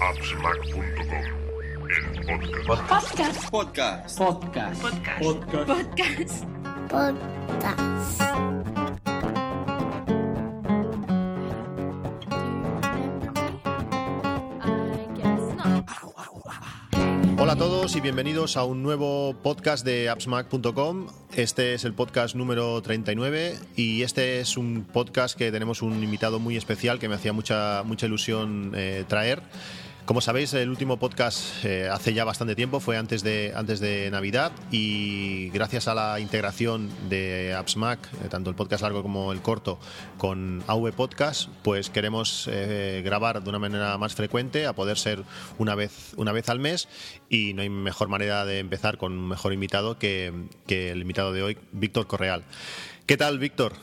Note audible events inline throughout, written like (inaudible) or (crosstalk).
appsmac.com, el podcast. Podcast. Podcast. Podcast. Podcast. Hola a todos y bienvenidos a un nuevo podcast de appsmac.com. Este es el podcast número 39 y este es un podcast que tenemos un invitado muy especial que me hacía mucha, mucha ilusión eh, traer. Como sabéis, el último podcast eh, hace ya bastante tiempo, fue antes de, antes de Navidad y gracias a la integración de AppsMac, eh, tanto el podcast largo como el corto, con AV Podcast, pues queremos eh, grabar de una manera más frecuente, a poder ser una vez, una vez al mes y no hay mejor manera de empezar con un mejor invitado que, que el invitado de hoy, Víctor Correal. ¿Qué tal, Víctor?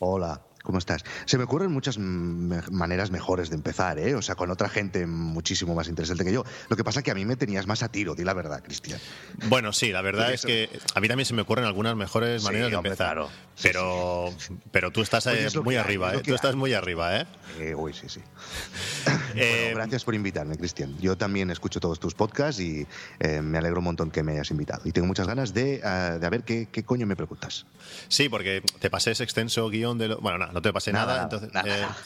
Hola, ¿Cómo estás? Se me ocurren muchas me maneras mejores de empezar, ¿eh? O sea, con otra gente muchísimo más interesante que yo. Lo que pasa es que a mí me tenías más a tiro, di la verdad, Cristian. Bueno, sí, la verdad es que a mí también se me ocurren algunas mejores maneras Sí, de hombre, empezar. claro. Pero, pero tú estás eh, es muy hay, arriba, es ¿eh? Tú estás hay. muy arriba, ¿eh? Eh, uy, sí, sí. (laughs) Eh, Bueno, gracias por invitarme, Cristian. Yo también escucho todos tus podcasts y eh, me alegro un montón que me hayas invitado. Y tengo muchas ganas de, ah, de a ver qué, qué coño me preguntas. Sí, porque te pasé ese extenso guion de lo... Bueno, no, no te pasé Nada, entonces... eh, nada.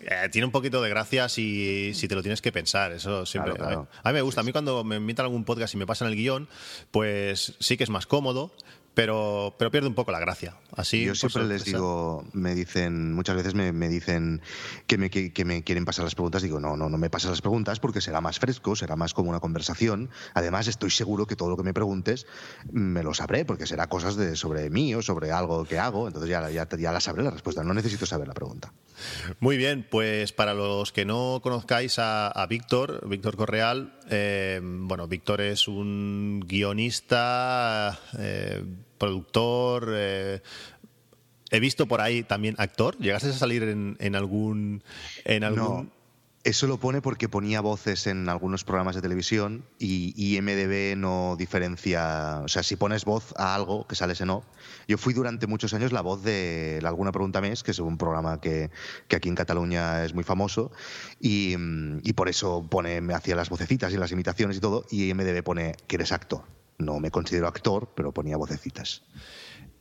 eh, tiene un poquito de gracia si, si te lo tienes que pensar, eso siempre... Claro, claro. A, mí, a mí me gusta, a mí cuando me invitan a algún podcast y me pasan el guion, pues sí que es más cómodo, pero, pero pierde un poco la gracia. Así, Yo por siempre les sorpresa. digo, me dicen, muchas veces me, me dicen que me, que, que me quieren pasar las preguntas. Digo, no, no, no me pases las preguntas porque será más fresco, será más como una conversación. Además, estoy seguro que todo lo que me preguntes me lo sabré porque será cosas de, sobre mí o sobre algo que hago. Entonces ya, ya, ya la sabré la respuesta. No necesito saber la pregunta. Muy bien, pues para los que no conozcáis a, Víctor, Víctor Correal, eh, bueno, Víctor es un guionista, eh, productor, eh, he visto por ahí también actor. ¿Llegaste a salir en, en algún... En algún... Eso lo pone porque ponía voces en algunos programas de televisión y IMDB no diferencia. O sea, si pones voz a algo que sales en off. Yo fui durante muchos años la voz de Alguna Pregunta Mes, que es un programa que, que aquí en Cataluña es muy famoso. Y, y por eso pone, me hacía las vocecitas y las imitaciones y todo. Y IMDB pone que eres actor. No me considero actor, pero ponía vocecitas.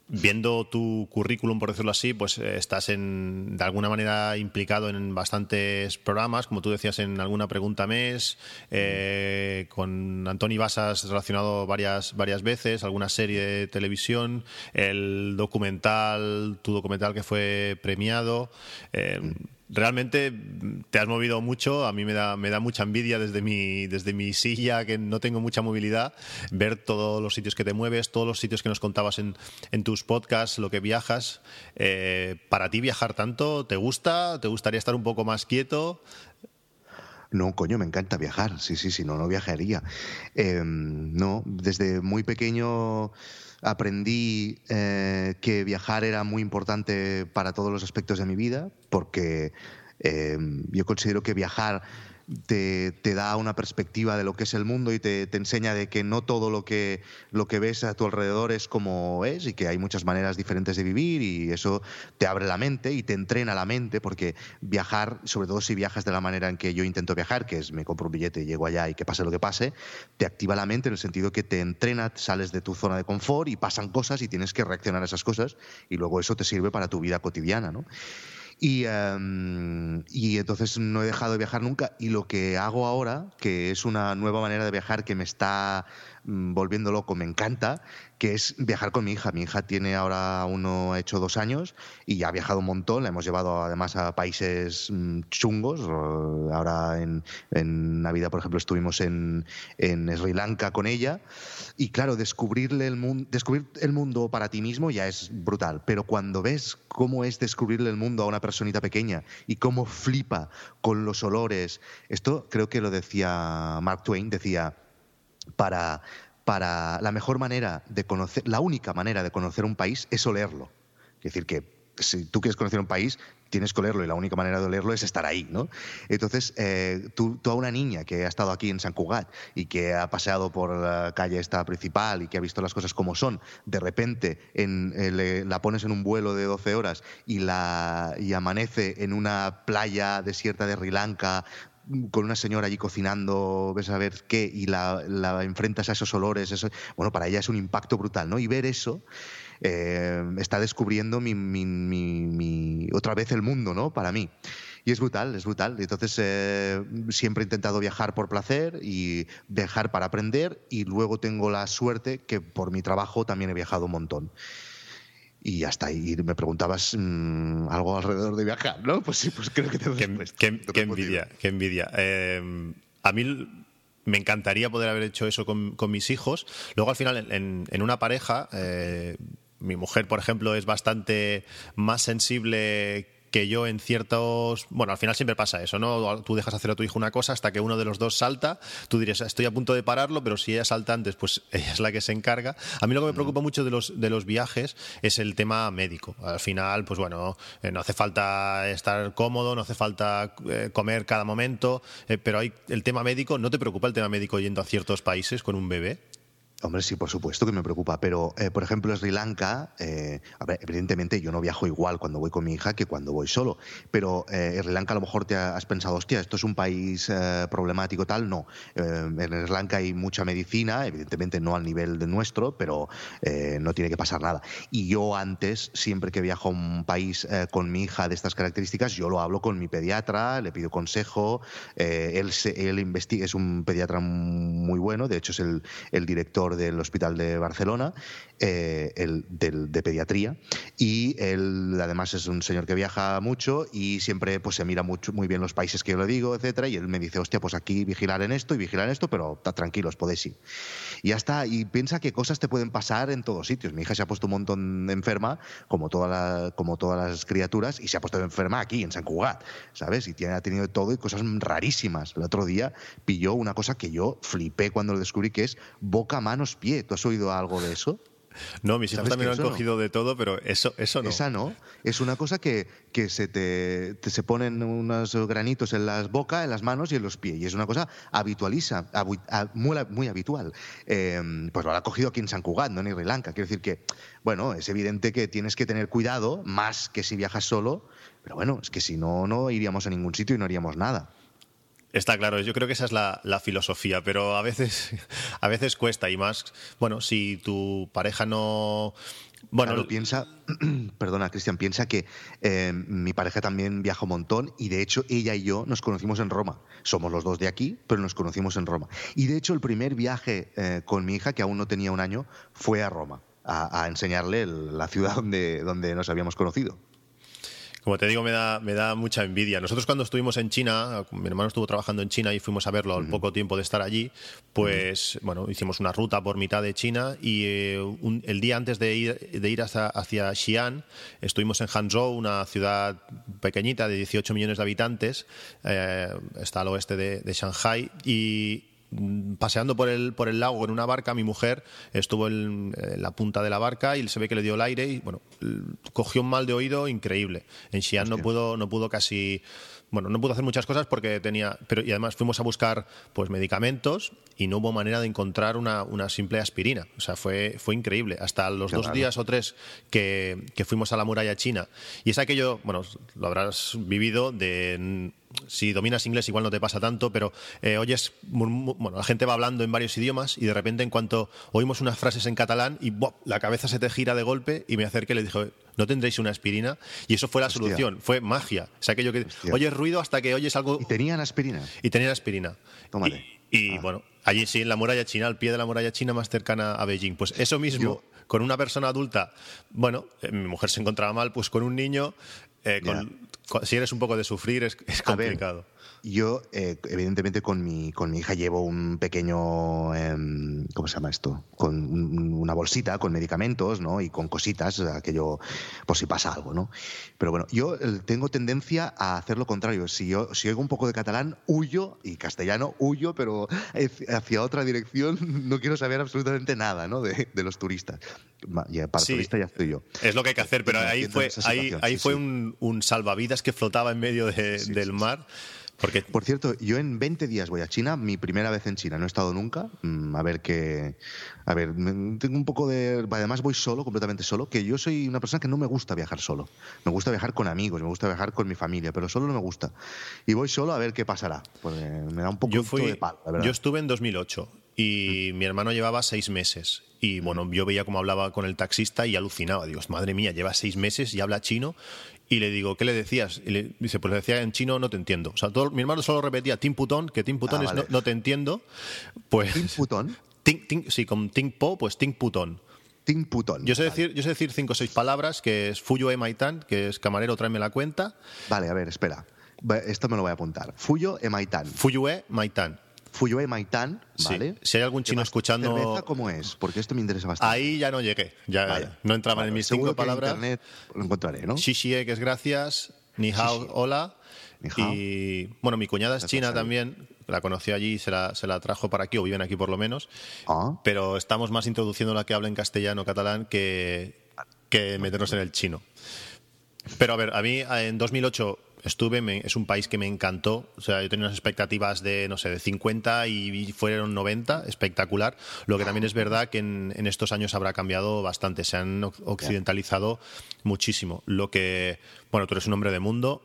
Viendo tu currículum, por decirlo así, pues eh, estás en, de alguna manera implicado en bastantes programas, como tú decías, en alguna pregunta mes, eh, con Antoni Basas relacionado varias, varias veces, alguna serie de televisión, el documental, tu documental que fue premiado. eh, Realmente te has movido mucho, a mí me da, me da mucha envidia desde mi, desde mi silla, que no tengo mucha movilidad, ver todos los sitios que te mueves, todos los sitios que nos contabas en, en tus podcasts, lo que viajas. Eh, ¿Para ti viajar tanto? ¿Te gusta? ¿Te gustaría estar un poco más quieto? No, coño, me encanta viajar. Sí, sí, sí, no, no viajaría. Eh, no, desde muy pequeño aprendí eh, que viajar era muy importante para todos los aspectos de mi vida, porque eh, yo considero que viajar te, da una perspectiva de lo que es el mundo y te, te enseña de que no todo lo que, lo que ves a tu alrededor es como es y que hay muchas maneras diferentes de vivir y eso te abre la mente y te entrena la mente porque viajar, sobre todo si viajas de la manera en que yo intento viajar, que es me compro un billete, llego allá y que pase lo que pase, te activa la mente en el sentido que te entrena, sales de tu zona de confort y pasan cosas y tienes que reaccionar a esas cosas y luego eso te sirve para tu vida cotidiana, ¿no? Y, em, y entonces no he dejado de viajar nunca. Y lo que hago ahora, que es una nueva manera de viajar que me está volviendo loco, me encanta, que es viajar con mi hija. Mi hija tiene ahora uno hecho dos años y ya ha viajado un montón. La hemos llevado además a países mm, chungos. Ahora en, en Navidad, por ejemplo, estuvimos en, en Sri Lanka con ella. Y claro, descubrirle el mundo, descubrir el mundo para ti mismo ya es brutal. Pero cuando ves cómo es descubrirle el mundo a una personita pequeña y cómo flipa con los olores, esto creo que lo decía Mark Twain, decía para, la mejor manera de conocer, la única manera de conocer un país es olerlo. Es decir, que si tú quieres conocer un país, tienes que olerlo y la única manera de olerlo es estar ahí, ¿no? Entonces, eh, tú, tú a una niña que ha estado aquí en San Cugat y que ha paseado por la calle esta principal y que ha visto las cosas como son, de repente en, eh, le- la pones en un vuelo de 12 horas y, la, y amanece en una playa desierta de Sri Lanka con una señora allí cocinando, ves a ver qué, y la, enfrentas a esos olores, eso, bueno, para ella es un impacto brutal, ¿no? Y ver eso eh, está descubriendo otra vez el mundo, ¿no? Para mí. Y es brutal, es brutal. Entonces, eh, siempre he intentado viajar por placer y viajar para aprender y luego tengo la suerte que por mi trabajo también he viajado un montón. Y hasta ahí me preguntabas mmm, algo alrededor de viajar, ¿no? (laughs) Pues sí, pues creo que te Qué, qué, qué envidia, qué envidia. Eh, a mí me encantaría poder haber hecho eso con, con mis hijos. Luego, al final, en, en una pareja, eh, mi mujer, por ejemplo, es bastante más sensible que yo en ciertos... Bueno, al final siempre pasa eso, ¿no? Tú dejas hacer a tu hijo una cosa hasta que uno de los dos salta, tú dirías, estoy a punto de pararlo, pero si ella salta antes, pues (laughs) ella es la que se encarga. A mí lo que me preocupa mucho de los, de los viajes es el tema médico. Al final, pues bueno, eh, no hace falta estar cómodo, no hace falta eh, comer cada momento, eh, pero hay el tema médico, ¿no te preocupa el tema médico yendo a ciertos países con un bebé? Hombre, sí, por supuesto que me preocupa, pero eh, por ejemplo Sri Lanka, eh, evidentemente yo no viajo igual cuando voy con mi hija que cuando voy solo, pero eh, Sri Lanka a lo mejor te has pensado, hostia, esto es un país eh, problemático tal, no. Eh, en Sri Lanka hay mucha medicina, evidentemente no al nivel de nuestro, pero no tiene que pasar nada. Y yo antes, siempre que viajo a un país con mi hija de estas características, yo lo hablo con mi pediatra, le pido consejo, él, se, él investiga, es un pediatra muy bueno, de hecho es el, el director del Hospital de Barcelona, eh, el, del, de pediatría, y él además es un señor que viaja mucho y siempre pues se mira mucho, muy bien los países que yo le digo, etcétera, y él me dice, hostia, pues aquí vigilar en esto y vigilar en esto, pero tranquilos, podéis ir. Y ya está, y piensa que cosas te pueden pasar en todos sitios. Mi hija se ha puesto un montón enferma, como, como todas las criaturas, y se ha puesto enferma aquí, en San Cugat, ¿sabes? Y tiene, ha tenido todo y cosas rarísimas. El otro día pilló una cosa que yo flipé cuando lo descubrí, que es boca, manos, pie. ¿Tú has oído algo de eso? No, mis hijos también lo han cogido no? de todo, pero eso, eso no. Esa no. Es una cosa que, que se te, te, se ponen unos granitos en las bocas, en las manos y en los pies. Y es una cosa habitualiza, muy, muy habitual. Eh, pues lo ha cogido aquí en San Cugat, no en Sri Lanka. Quiero decir que, bueno, es evidente que tienes que tener cuidado, más que si viajas solo. Pero bueno, es que si no, no iríamos a ningún sitio y no haríamos nada. Está claro, yo creo que esa es la, filosofía, pero a veces, (laughs) a veces cuesta y más, bueno, si tu pareja no... Bueno, claro, piensa, (clears throat) perdona Cristian, piensa que eh, mi pareja también viaja un montón y de hecho ella y yo nos conocimos en Roma. Somos los dos de aquí, pero nos conocimos en Roma. Y de hecho el primer viaje eh, con mi hija, que aún no tenía un año, fue a Roma, a, enseñarle la ciudad (laughs) donde, donde nos habíamos conocido como te digo, me da, me da mucha envidia. Nosotros cuando estuvimos en China, mi hermano estuvo trabajando en China y fuimos a verlo al uh -huh. poco tiempo de estar allí, pues uh -huh. bueno, hicimos una ruta por mitad de China y eh, un, el día antes de ir, de ir hacia, hacia, Xi'an, estuvimos en Hangzhou, una ciudad pequeñita de 18 millones de habitantes, eh, está al oeste de, de Shanghai, y paseando por el, por el lago en una barca, mi mujer estuvo en, en, la punta de la barca y se ve que le dio el aire y bueno, cogió un mal de oído increíble. En Xi'an no pudo, no pudo casi bueno, no pudo hacer muchas cosas porque tenía, pero y además fuimos a buscar pues medicamentos y no hubo manera de encontrar una, una simple aspirina. O sea, fue, fue increíble. Hasta los dos días o tres que, que, fuimos a la muralla china. Y es aquello, bueno, lo habrás vivido de si dominas inglés igual no te pasa tanto, pero eh, oyes, bueno, la gente va hablando en varios idiomas y de repente en cuanto oímos unas frases en catalán y la cabeza se te gira de golpe y me acerqué y le dije, ¿no tendréis una aspirina? Y eso fue la Hostia. solución, fue magia. O sea, aquello que Hostia. oyes ruido hasta que oyes algo... ¿Y tenían aspirina? Y tenían aspirina. Tómale. Y, y ah. bueno, allí sí, en la muralla china, al pie de la muralla china más cercana a Beijing. Pues eso mismo, Yo... con una persona adulta, bueno, eh, mi mujer se encontraba mal, pues con un niño, eh, con, si eres un poco de sufrir, es, es complicado. Yo, eh, evidentemente, con mi, con mi hija llevo un pequeño. Eh, ¿Cómo se llama esto? Con un, una bolsita con medicamentos, ¿no? Y con cositas, aquello, por si pasa algo, ¿no? Pero bueno, yo tengo tendencia a hacer lo contrario. Si yo si oigo un poco de catalán, huyo, y castellano, huyo, pero hacia otra dirección (laughs) no quiero saber absolutamente nada, ¿no? De, de los turistas. Ya, para sí, turista ya estoy yo. Es lo que hay que hacer, pero ahí fue, ahí, ahí sí, fue sí. Un, un, salvavidas que flotaba en medio de, del mar Porque Por cierto, yo en 20 días voy a China, mi primera vez en China, no he estado nunca. Mm, A ver qué. A ver, mm, tengo un poco de. Además, voy solo, completamente solo, que yo soy una persona que no me gusta viajar solo. Me gusta viajar con amigos, me gusta viajar con mi familia, pero solo no me gusta. Y voy solo a ver qué pasará, me da un poco yo fui, de palo, la verdad. yo estuve en 2008 y mi hermano llevaba seis meses. Y bueno, yo veía cómo hablaba con el taxista y alucinaba. Digo, madre mía, lleva seis meses y habla chino. Y le digo, ¿qué le decías? Y le dice, pues le decía en chino, no te entiendo. O sea, todo- mi hermano solo repetía Tim Putón, que Tim Putón Ah, es vale. no, no te entiendo. Pues. Tim Putón. (laughs) Ting- ting- sí, con Ting Po, pues Ting Putón. Tim Putón. Yo sé Vale. decir, yo sé decir cinco o seis palabras, que es Fuyo e Maitan, que es camarero, tráeme la cuenta. Vale, a ver, espera. Esto me lo voy a apuntar. Fuyo e Maitan. Fuyo e E Maitan, Sí. ¿vale? Si hay algún ¿Qué chino escuchando- ¿Cerveza cómo es? Porque esto me interesa bastante. Ahí ya no llegué. Ya Vale. no entraban Vale, en mis cinco que en palabras. internet lo encontraré, ¿no? Xixie, que es gracias. Ni hao, hola. Ni hao. Y bueno, mi cuñada es Gracias, china también. La conoció allí y se la, se la trajo para aquí, o viven aquí por lo menos. Ah, Pero estamos más introduciendo la que habla en castellano catalán que, que meternos en el chino. Pero a ver, a mí en 2008 estuve, me- es un país que me encantó. O sea, yo tenía unas expectativas de, no sé, de 50 y fueron 90, espectacular. Lo que también es verdad que en, en estos años habrá cambiado bastante, se han oc- occidentalizado muchísimo. Lo que, bueno, tú eres un hombre de mundo,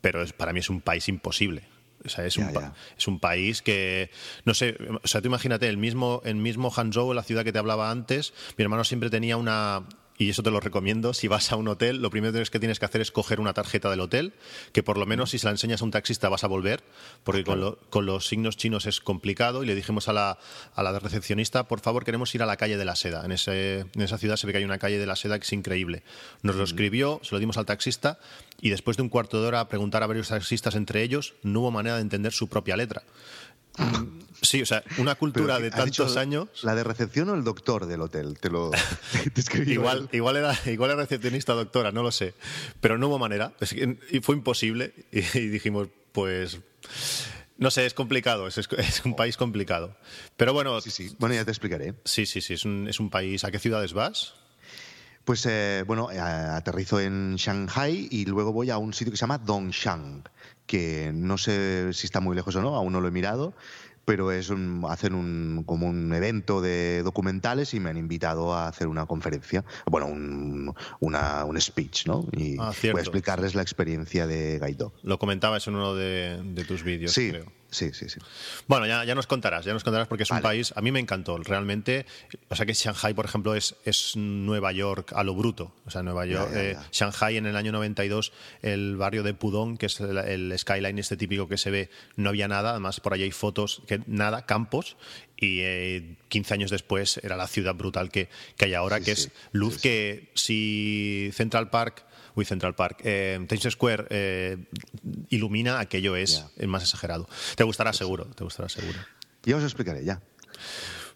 pero es, para mí es un país imposible. O sea, es, un, ya. es un país que, no sé, o sea, tú imagínate, el mismo, el mismo Hangzhou, la ciudad que te hablaba antes, mi hermano siempre tenía una, y eso te lo recomiendo, si vas a un hotel, lo primero que tienes que hacer es coger una tarjeta del hotel, que por lo menos si se la enseñas a un taxista vas a volver, porque con, lo- con los signos chinos es complicado, y le dijimos a la, a la recepcionista, por favor, queremos ir a la calle de la seda. En, ese, en esa ciudad se ve que hay una calle de la seda que es increíble. Nos lo escribió, se lo dimos al taxista, y después de un cuarto de hora preguntar a varios taxistas entre ellos, no hubo manera de entender su propia letra. Sí, o sea, una cultura Pero, de ¿has tantos años. ¿La de recepción o el doctor del hotel? Te lo (laughs) te Igual, igual era, igual era recepcionista doctora, no lo sé. Pero no hubo manera. Es que- y fue imposible. Y, y dijimos, pues. No sé, es complicado. Es, es un país complicado. Pero bueno, Sí, sí. Bueno, ya te explicaré. sí, sí, sí, es un, es un país. ¿A qué ciudades vas? Pues eh, bueno, eh, aterrizo en Shanghai y luego voy a un sitio que se llama Dongshan, que no sé si está muy lejos o no, aún no lo he mirado, pero es un, hacen un, como un evento de documentales y me han invitado a hacer una conferencia, bueno, un, una, un speech, ¿no? Y Ah, voy a explicarles la experiencia de Gaito. Lo comentabas en uno de, de tus vídeos, Sí, creo. Sí, sí, sí. Bueno, ya, ya nos contarás, ya nos contarás porque es un país, a mí me encantó, realmente, o sea que Shanghai, por ejemplo, es, es Nueva York a lo bruto, o sea, Nueva York, ya, eh, ya. Shanghai en el año 92, el barrio de Pudong, que es el, el skyline este típico que se ve, no había nada, además por ahí hay fotos, que nada, campos, y eh, 15 años después era la ciudad brutal que, que hay ahora, Sí, que sí, es luz sí. que si Central Park... Uy, Central Park. eh, Times Square eh, ilumina, aquello es el más exagerado. Te gustará seguro, te gustará seguro. Ya os explicaré, ya.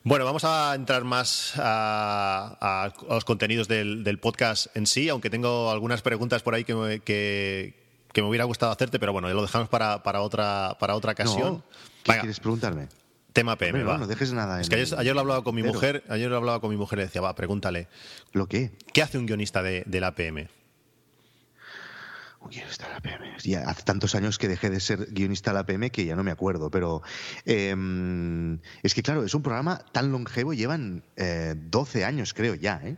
Bueno, vamos a entrar más a, a- a los contenidos del, del podcast en sí, aunque tengo algunas preguntas por ahí que me, que, que me hubiera gustado hacerte, pero bueno, ya lo dejamos para, para otra, para otra ocasión. No, ¿qué Venga, quieres preguntarme? tema PM, Hombre, no, va. no dejes nada es que ayer, ayer lo hablaba con mi mujer, ayer lo hablaba con mi mujer y decía, va, pregúntale, ¿Lo qué? ¿qué hace un guionista de, de la PM? Uy, está la PM. Ya hace tantos años que dejé de ser guionista de la PM que ya no me acuerdo, pero em, es que claro, es un programa tan longevo, llevan eh, 12 años creo ya, ¿eh?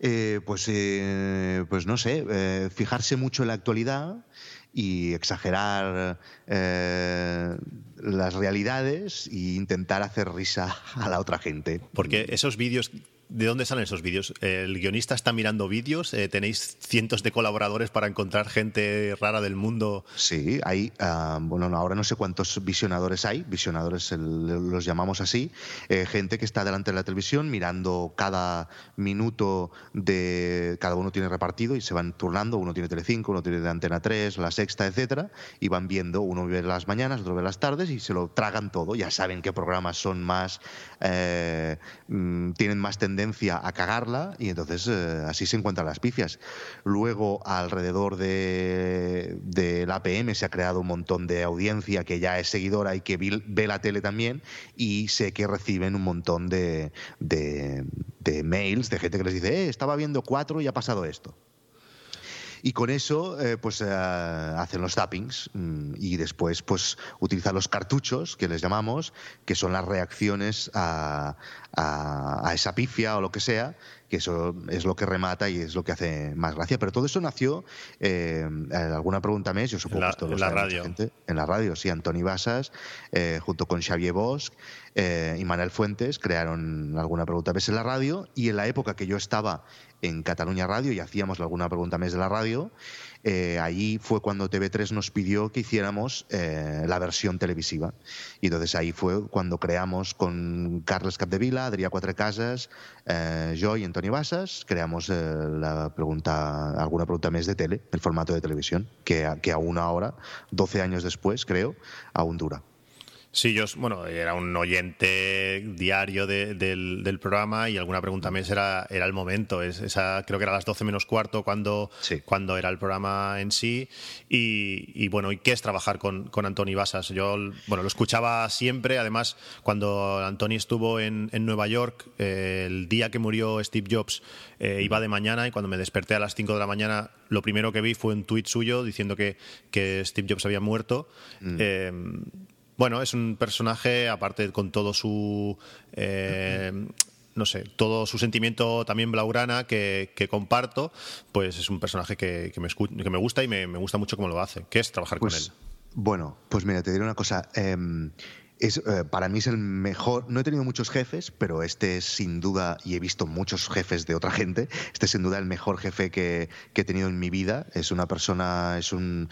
Eh, pues, eh, pues no sé, eh, fijarse mucho en la actualidad y exagerar las realidades e intentar hacer risa a la otra gente. Porque esos vídeos, ¿de dónde salen esos vídeos? ¿El guionista está mirando vídeos? Eh, ¿Tenéis cientos de colaboradores para encontrar gente rara del mundo? Sí, hay, ah, bueno, no, ahora no sé cuántos visionadores hay, visionadores los llamamos así, eh, gente que está delante de la televisión mirando cada minuto de, cada uno tiene repartido y se van turnando, uno tiene Telecinco, uno tiene Antena 3, La Sexta, etcétera, y van viendo, uno ve las mañanas, otro ve las tardes y se lo tragan todo, ya saben qué programas son más, eh, mm, tienen más tendencia a cagarla y entonces eh, así se encuentran las pifias. Luego, alrededor de, la APM se ha creado un montón de audiencia que ya es seguidora y que ve la tele también y sé que reciben un montón de, de, de mails de gente que les dice, eh, estaba viendo cuatro y ha pasado esto. Y con eso, eh, pues eh, hacen los tappings mm, y después, pues utilizan los cartuchos, que les llamamos, que son las reacciones a, a, esa pifia o lo que sea, que eso es lo que remata y es lo que hace más gracia. Pero todo eso nació, eh, alguna pregunta más, yo supongo que en la radio. en la radio, sí, Antoni Basas, eh, junto con Xavier Bosch eh, y Manuel Fuentes, crearon alguna pregunta más en la radio y en la época que yo estaba en Cataluña Radio y hacíamos alguna pregunta más de la radio, eh, ahí fue cuando TV3 nos pidió que hiciéramos eh, la versión televisiva. Y entonces ahí fue cuando creamos con Carles Capdevila, Adrià Cuatrecasas, eh, yo y Antonio Basas, creamos eh, pregunta, alguna pregunta más de tele, el formato de televisión, que, que aún ahora, 12 años después, creo, aún dura. Sí, yo, bueno, era un oyente diario del, programa y alguna pregunta más era, era el momento. Es, esa, creo que era a las 12 menos cuarto cuando, cuando era el programa en sí. Y, bueno, ¿y qué es trabajar con, con Antoni Basas? Yo, bueno, lo escuchaba siempre. Además, cuando Antoni estuvo en, Nueva York, eh, el día que murió Steve Jobs, eh, iba de mañana y cuando me desperté a las 5 de la mañana, lo primero que vi fue un tuit suyo diciendo que, que Steve Jobs había muerto. Mm. Eh, bueno, es un personaje, aparte con todo su. Eh, no sé, todo su sentimiento también blaugrana que, comparto, pues es un personaje que, me, que me, gusta y me, gusta mucho cómo lo hace, que es trabajar con pues, él. Bueno, pues mira, te diré una cosa. Em, es, eh, para mí es el mejor. No he tenido muchos jefes, pero este es sin duda, y he visto muchos jefes de otra gente, este es sin duda el mejor jefe que, he tenido en mi vida. Es una persona, es un.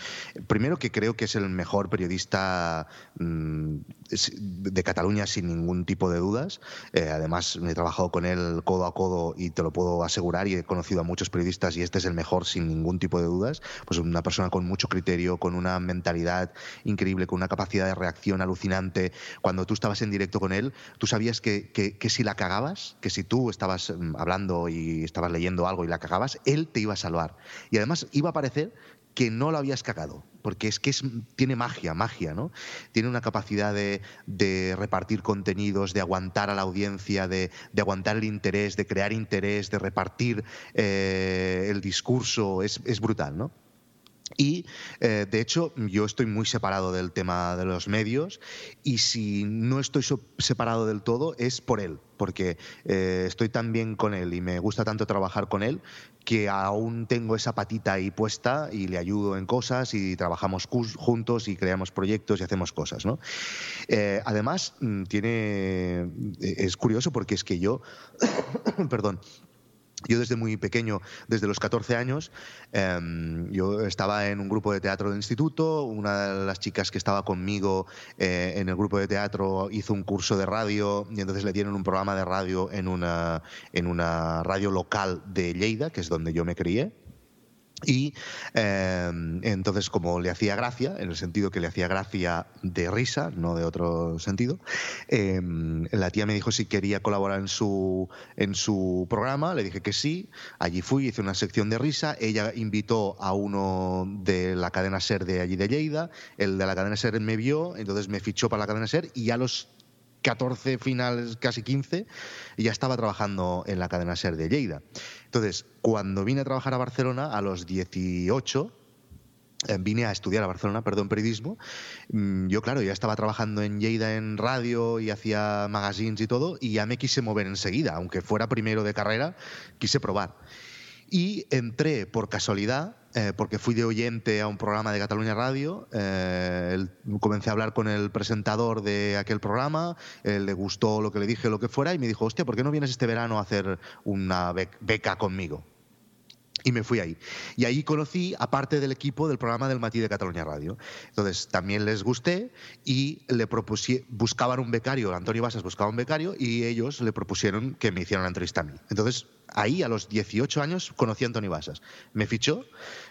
Primero que creo que es el mejor periodista mm, de Cataluña sin ningún tipo de dudas. Eh, además, he trabajado con él codo a codo y te lo puedo asegurar y he conocido a muchos periodistas y este es el mejor sin ningún tipo de dudas. Pues una persona con mucho criterio, con una mentalidad increíble, con una capacidad de reacción alucinante cuando tú estabas en directo con él, tú sabías que, que, si la cagabas, que si tú estabas mm, hablando y estabas leyendo algo y la cagabas, él te iba a salvar. Y además iba a parecer que no lo habías cagado, porque es que es, tiene magia, magia, ¿no? Tiene una capacidad de, repartir contenidos, de aguantar a la audiencia, de, aguantar el interés, de crear interés, de repartir eh, el discurso, es, es brutal, ¿no? Y eh, de hecho, yo estoy muy separado del tema de los medios y si no estoy separado del todo es por él, porque eh, estoy tan bien con él y me gusta tanto trabajar con él que aún tengo esa patita ahí puesta y le ayudo en cosas y trabajamos juntos y creamos proyectos y hacemos cosas. ¿no? Eh, además, mm, tiene, es curioso porque es que yo, (coughs) perdón, yo desde muy pequeño, desde los 14 años, em, yo estaba en un grupo de teatro del instituto, una de las chicas que estaba conmigo eh, en el grupo de teatro hizo un curso de radio y entonces le dieron un programa de radio en una, en una radio local de Lleida, que es donde yo me crié. Y em, entonces, como le hacía gracia, en el sentido que le hacía gracia de risa, no de otro sentido, em, la tía me dijo si quería colaborar en su, en su programa, le dije que sí, allí fui, hice una sección de risa, ella invitó a uno de la cadena SER de allí de Lleida, el de la cadena SER me vio, entonces me fichó para la cadena SER y a los 14 finales, casi 15, y ya estaba trabajando en la cadena SER de Lleida. Entonces, cuando vine a trabajar a Barcelona, a los 18, eh, vine a estudiar a Barcelona, perdón, periodismo. Mm, yo, claro, ya estaba trabajando en Lleida en radio y hacía magazines y todo, y ya me quise mover enseguida, aunque fuera primero de carrera, quise probar. Y entré por casualidad eh, porque fui de oyente a un programa de Cataluña Radio, eh, comencé a hablar con el presentador de aquel programa, le gustó lo que le dije, lo que fuera, y me dijo, hostia, ¿por qué no vienes este verano a hacer una beca conmigo? Y me fui ahí. Y ahí conocí a parte del equipo del programa del Matí de Cataluña Radio. Entonces también les gusté y le propusieron, buscaban un becario, Antonio Basas buscaba un becario y ellos le propusieron que me hicieran una entrevista a mí. Entonces ahí, a los 18 años, conocí a Antonio Basas. Me fichó,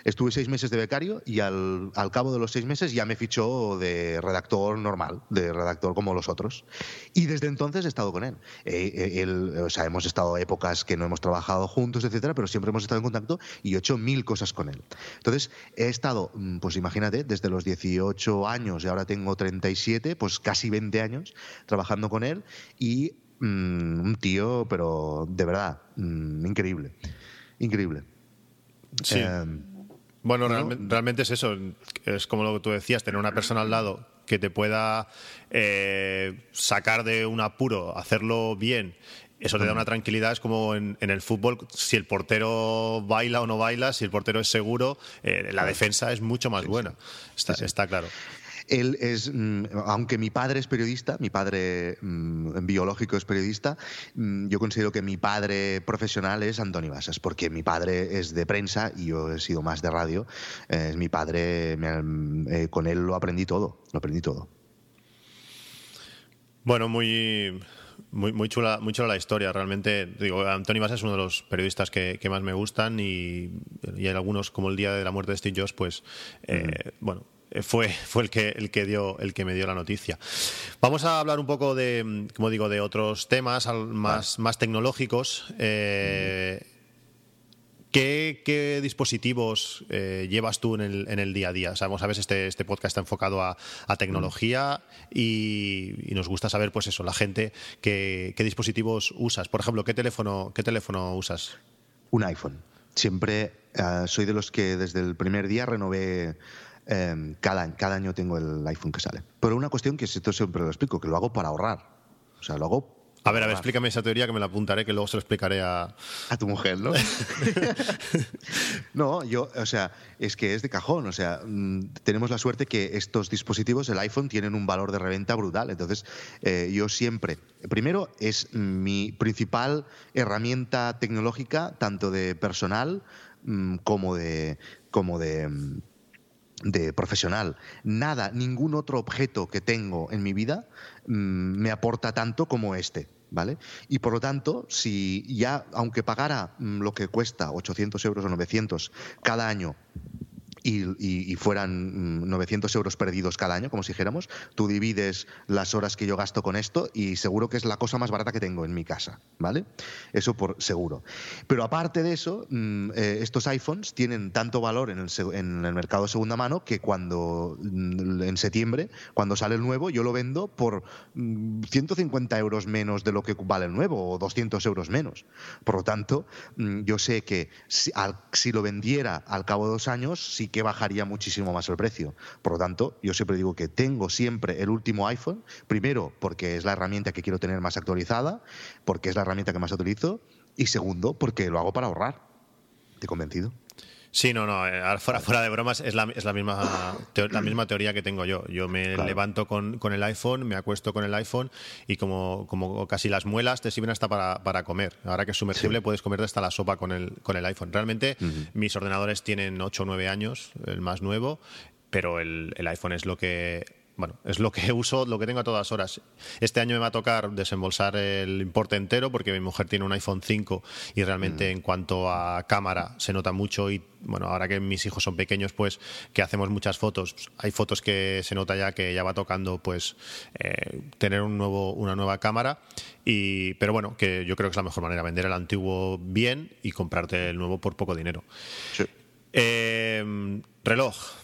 estuve seis meses de becario y al, cabo de los seis meses ya me fichó de redactor normal, de redactor como los otros. Y desde entonces he estado con él. Eh, eh, o sea, hemos estado épocas que no hemos trabajado juntos, etcétera, pero siempre hemos estado en contacto y he hecho mil cosas con él. Entonces, he estado, mm, pues imagínate, desde los 18 años y ahora tengo 37, pues casi 20 años trabajando con él y Mm, un tío, pero de verdad, mm, increíble. Increíble. Sí. Em, Bueno, ¿no? realme- realmente es eso. Es como lo que tú decías, tener una persona al lado que te pueda eh, sacar de un apuro, hacerlo bien. Eso te da una tranquilidad. Es como en, en el fútbol, si el portero baila o no baila, si el portero es seguro, eh, la defensa es mucho más buena. Está, está claro. Él es, mm, aunque mi padre es periodista, mi padre mm, biológico es periodista, mm, yo considero que mi padre profesional es Antoni Basas, porque mi padre es de prensa y yo he sido más de radio. Es mi padre, me- eh, con él lo aprendí todo, lo aprendí todo. Bueno, muy, muy, muy, chula, muy chula la historia. Realmente, digo, Anthony Basa es uno de los periodistas que, que más me gustan y, y hay algunos, como el día de la muerte de Steve Jobs, pues, eh, bueno, fue, fue el que el que dio el que me dio la noticia. Vamos a hablar un poco de, como digo, de otros temas más, más tecnológicos. Eh, ¿Qué, qué dispositivos eh, llevas tú en el, en el día a día? Sabemos, sabes, este, este podcast está enfocado a, a tecnología y, y nos gusta saber, pues eso, la gente, qué, qué dispositivos usas. Por ejemplo, ¿qué teléfono, qué teléfono usas? Un iPhone. Siempre eh, soy de los que desde el primer día renové. Eh, cada, año- cada año tengo el iPhone que sale. Pero una cuestión que esto siempre lo explico, que lo hago para ahorrar. O sea, lo hago A ver, a ver, explícame esa teoría que me la apuntaré, que luego se lo explicaré a... A tu mujer, ¿no? (laughs) no, yo, o sea, es que es de cajón. O sea, mm, tenemos la suerte que estos dispositivos, el iPhone, tienen un valor de reventa brutal. Entonces, eh, yo siempre, primero, es mi principal herramienta tecnológica, tanto de personal mm, como de. como de. De profesional. Nada, ningún otro objeto que tengo en mi vida mm, me aporta tanto como este. ¿Vale? Y por lo tanto, si ya, aunque pagara mm, lo que cuesta, 800 euros o 900 cada año, y, fueran mm, 900 euros perdidos cada año, como si dijéramos, tú divides las horas que yo gasto con esto y seguro que es la cosa más barata que tengo en mi casa, ¿vale? Eso por seguro. Pero aparte de eso, mm, eh, estos iPhones tienen tanto valor en el, en el mercado de segunda mano que cuando mm, en septiembre, cuando sale el nuevo, yo lo vendo por mm, 150 euros menos de lo que vale el nuevo o 200 euros menos. Por lo tanto, mm, yo sé que si, al- si lo vendiera al cabo de dos años, sí que bajaría muchísimo más el precio. Por lo tanto, yo siempre digo que tengo siempre el último iPhone, primero porque es la herramienta que quiero tener más actualizada, porque es la herramienta que más utilizo, y segundo porque lo hago para ahorrar. ¿Te he convencido? Sí, no, no, eh, ahora fuera, fuera de bromas, es la, es la, misma, la misma teoría que tengo yo. Yo me Claro. levanto con, con el iPhone, me acuesto con el iPhone y como, como casi las muelas te sirven hasta para, para comer. Ahora que es sumergible Sí. puedes comerte hasta la sopa con el, con el iPhone. Realmente mis ordenadores tienen 8 o 9 años, el más nuevo, pero el, el iPhone es lo que bueno, es lo que (laughs) uso, lo que tengo a todas horas. Este año me va a tocar desembolsar el importe entero porque mi mujer tiene un iPhone 5 y realmente en cuanto a cámara se nota mucho y bueno, ahora que mis hijos son pequeños, pues que hacemos muchas fotos, hay fotos que se nota ya que ya va tocando pues eh, tener un nuevo, una nueva cámara y pero bueno, que yo creo que es la mejor manera, vender el antiguo bien y comprarte el nuevo por poco dinero. Sí. Eh, reloj.